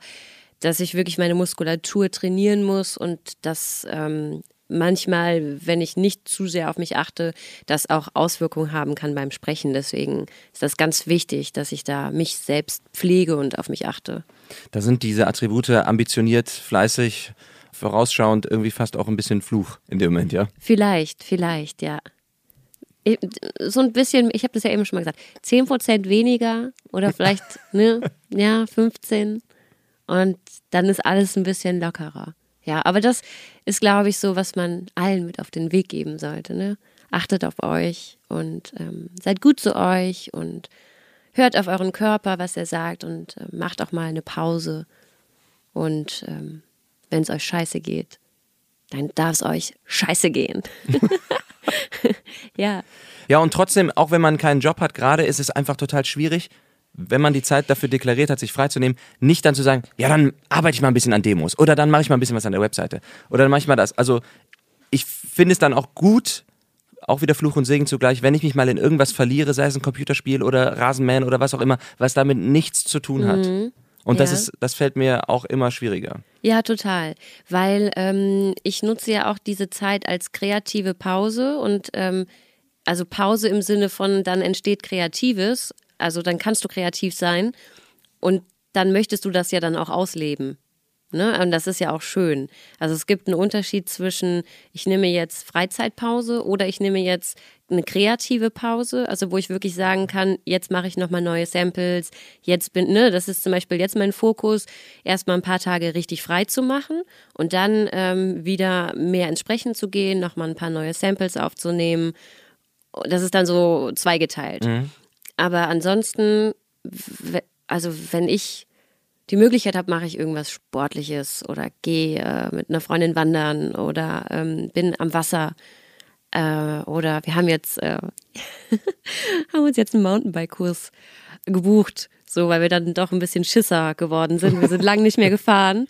dass ich wirklich meine Muskulatur trainieren muss und dass ähm, manchmal, wenn ich nicht zu sehr auf mich achte, das auch Auswirkungen haben kann beim Sprechen. Deswegen ist das ganz wichtig, dass ich da mich selbst pflege und auf mich achte. Da sind diese Attribute ambitioniert, fleißig, vorausschauend, irgendwie fast auch ein bisschen Fluch in dem Moment, ja? Vielleicht, vielleicht, ja. Ich- So ein bisschen, ich habe das ja eben schon mal gesagt, 10% weniger oder vielleicht, ne, ja, 15 und dann ist alles ein bisschen lockerer. Ja, aber das ist, glaube ich, so, was man allen mit auf den Weg geben sollte, ne? Achtet auf euch und ähm, seid gut zu euch und hört auf euren Körper, was er sagt und äh, macht auch mal eine Pause. Und ähm, wenn es euch scheiße geht, dann darf es euch scheiße gehen. ja. Ja, und trotzdem, auch wenn man keinen Job hat, gerade ist es einfach total schwierig, wenn man die Zeit dafür deklariert hat, sich freizunehmen, nicht dann zu sagen, ja, dann arbeite ich mal ein bisschen an Demos oder dann mache ich mal ein bisschen was an der Webseite oder dann mache ich mal das. Also ich finde es dann auch gut, auch wieder Fluch und Segen zugleich, wenn ich mich mal in irgendwas verliere, sei es ein Computerspiel oder Rasenmähen oder was auch immer, was damit nichts zu tun hat. Und das Ja. ist, das fällt mir auch immer schwieriger. Ja, total. Weil ähm, ich nutze ja auch diese Zeit als kreative Pause und ähm, also Pause im Sinne von, dann entsteht Kreatives, also dann kannst du kreativ sein und dann möchtest du das ja dann auch ausleben. Ne? Und das ist ja auch schön. Also es gibt einen Unterschied zwischen, ich nehme jetzt Freizeitpause oder ich nehme jetzt eine kreative Pause, also wo ich wirklich sagen kann, jetzt mache ich nochmal neue Samples, jetzt bin, ne, das ist zum Beispiel jetzt mein Fokus, erstmal ein paar Tage richtig frei zu machen und dann ähm, wieder mehr ins Sprechen zu gehen, nochmal ein paar neue Samples aufzunehmen. Das ist dann so zweigeteilt. Aber ansonsten, also wenn ich die Möglichkeit habe, mache ich irgendwas Sportliches oder gehe äh, mit einer Freundin wandern oder ähm, bin am Wasser. Äh, oder wir haben jetzt äh, haben uns jetzt einen Mountainbike-Kurs gebucht, so weil wir dann doch ein bisschen Schisser geworden sind. Wir sind lange nicht mehr gefahren.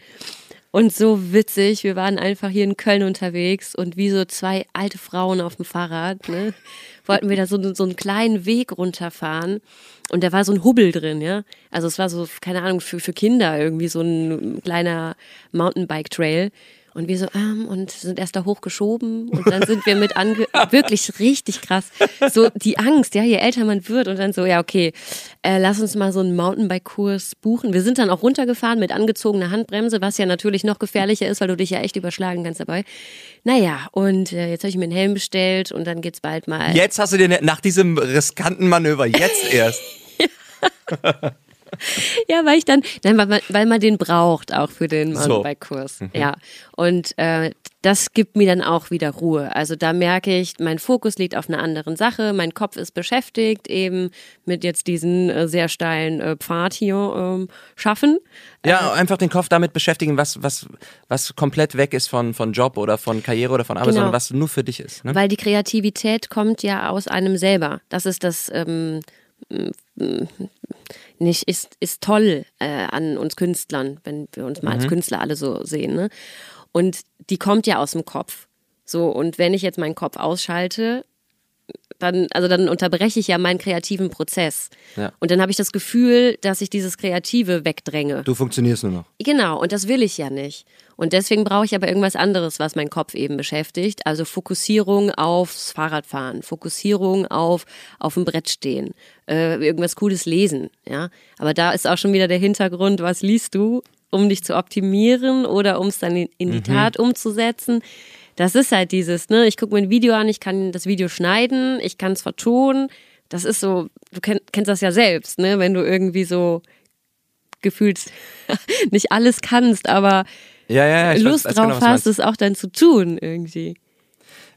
Und so witzig, wir waren einfach hier in Köln unterwegs und wie so zwei alte Frauen auf dem Fahrrad, ne, wollten wir da so, so einen kleinen Weg runterfahren und da war so ein Hubbel drin, ja. Also es war so, keine Ahnung, für, für Kinder irgendwie so ein kleiner Mountainbike-Trail. Und wir so, ähm, und sind erst da hochgeschoben und dann sind wir mit ange, wirklich richtig krass. So die Angst, ja, je älter man wird und dann so, ja, okay, äh, lass uns mal so einen Mountainbike-Kurs buchen. Wir sind dann auch runtergefahren mit angezogener Handbremse, was ja natürlich noch gefährlicher ist, weil du dich ja echt überschlagen kannst dabei. Naja, und äh, jetzt habe ich mir einen Helm bestellt und dann geht's bald mal. Jetzt hast du dir nach diesem riskanten Manöver, jetzt erst. Ja, weil ich dann, nein, weil, man, weil man den braucht auch für den Mountainbike-Kurs. So. Mhm. Ja. Und äh, das gibt mir dann auch wieder Ruhe. Also da merke ich, mein Fokus liegt auf einer anderen Sache, mein Kopf ist beschäftigt eben mit jetzt diesen äh, sehr steilen äh, Pfad hier ähm, schaffen. Ja, äh, einfach den Kopf damit beschäftigen, was, was, was komplett weg ist von, von Job oder von Karriere oder von Arbeit, genau. sondern was nur für dich ist. Ne? Weil die Kreativität kommt ja aus einem selber. Das ist das ähm, nicht, ist, ist toll äh, an uns Künstlern, wenn wir uns mal mhm. als Künstler alle so sehen. Ne? Und die kommt ja aus dem Kopf. So, und wenn ich jetzt meinen Kopf ausschalte, dann, also dann unterbreche ich ja meinen kreativen Prozess. Ja. Und dann habe ich das Gefühl, dass ich dieses Kreative wegdränge. Du funktionierst nur noch. Genau, und das will ich ja nicht. Und deswegen brauche ich aber irgendwas anderes, was meinen Kopf eben beschäftigt. Also Fokussierung aufs Fahrradfahren, Fokussierung auf auf dem Brett stehen, äh, irgendwas Cooles lesen. Ja, aber da ist auch schon wieder der Hintergrund, was liest du, um dich zu optimieren oder um es dann in, in die mhm. Tat umzusetzen das ist halt dieses, ne, ich gucke mir ein Video an, ich kann das Video schneiden, ich kann es vertonen. Das ist so, du kenn, kennst das ja selbst, ne, wenn du irgendwie so gefühlt nicht alles kannst, aber ja, ja, ja, Lust weiß, drauf genau, hast, es auch dann zu tun irgendwie.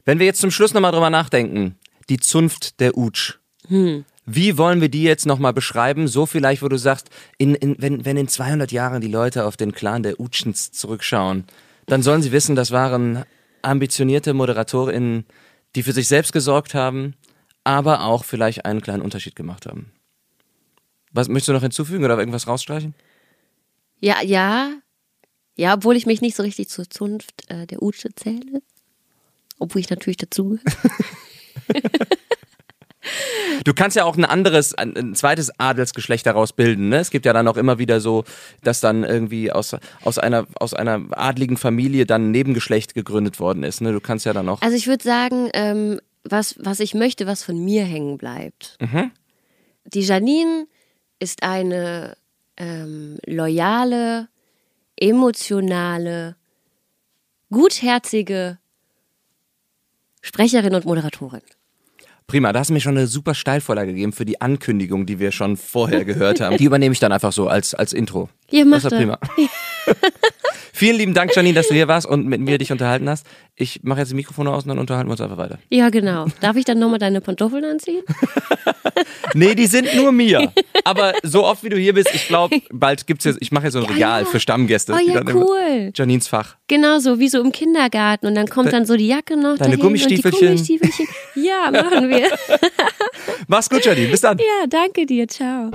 Wenn wir jetzt zum Schluss nochmal drüber nachdenken, die Zunft der Utsch. Hm. Wie wollen wir die jetzt nochmal beschreiben? So vielleicht, wo du sagst, in, in, wenn, wenn in 200 Jahren die Leute auf den Clan der Utschens zurückschauen, dann sollen sie wissen, das waren ambitionierte ModeratorInnen, die für sich selbst gesorgt haben, aber auch vielleicht einen kleinen Unterschied gemacht haben. Was möchtest du noch hinzufügen oder irgendwas rausstreichen? Ja, ja. Ja, obwohl ich mich nicht so richtig zur Zunft äh, der Utsche zähle. Obwohl ich natürlich dazu. Du kannst ja auch ein anderes, ein zweites Adelsgeschlecht daraus bilden. Ne? Es gibt ja dann auch immer wieder so, dass dann irgendwie aus, aus, einer, aus einer adligen Familie dann ein Nebengeschlecht gegründet worden ist. Ne? Du kannst ja dann auch. Also ich würde sagen, ähm, was, was ich möchte, was von mir hängen bleibt. Mhm. Die Janine ist eine ähm, loyale, emotionale, gutherzige Sprecherin und Moderatorin. Prima, da hast du mir schon eine super Steilvorlage gegeben für die Ankündigung, die wir schon vorher gehört haben. Die übernehme ich dann einfach so als, als Intro. Ja, mach das ist prima. Vielen lieben Dank, Janine, dass du hier warst und mit mir dich unterhalten hast. Ich mache jetzt die Mikrofone aus und dann unterhalten wir uns einfach weiter. Ja, genau. Darf ich dann nochmal deine Pantoffeln anziehen? nee, die sind nur mir. Aber so oft wie du hier bist, ich glaube, bald gibt es jetzt, ich mache jetzt so ein ja, Regal ja. für Stammgäste. Oh ja, cool. Janines Fach. Genau so, wie so im Kindergarten. Und dann kommt dann so die Jacke noch Deine Gummistiefelchen. Gummistiefelchen. Ja, machen wir. Mach's gut, Janine. Bis dann. Ja, danke dir. Ciao.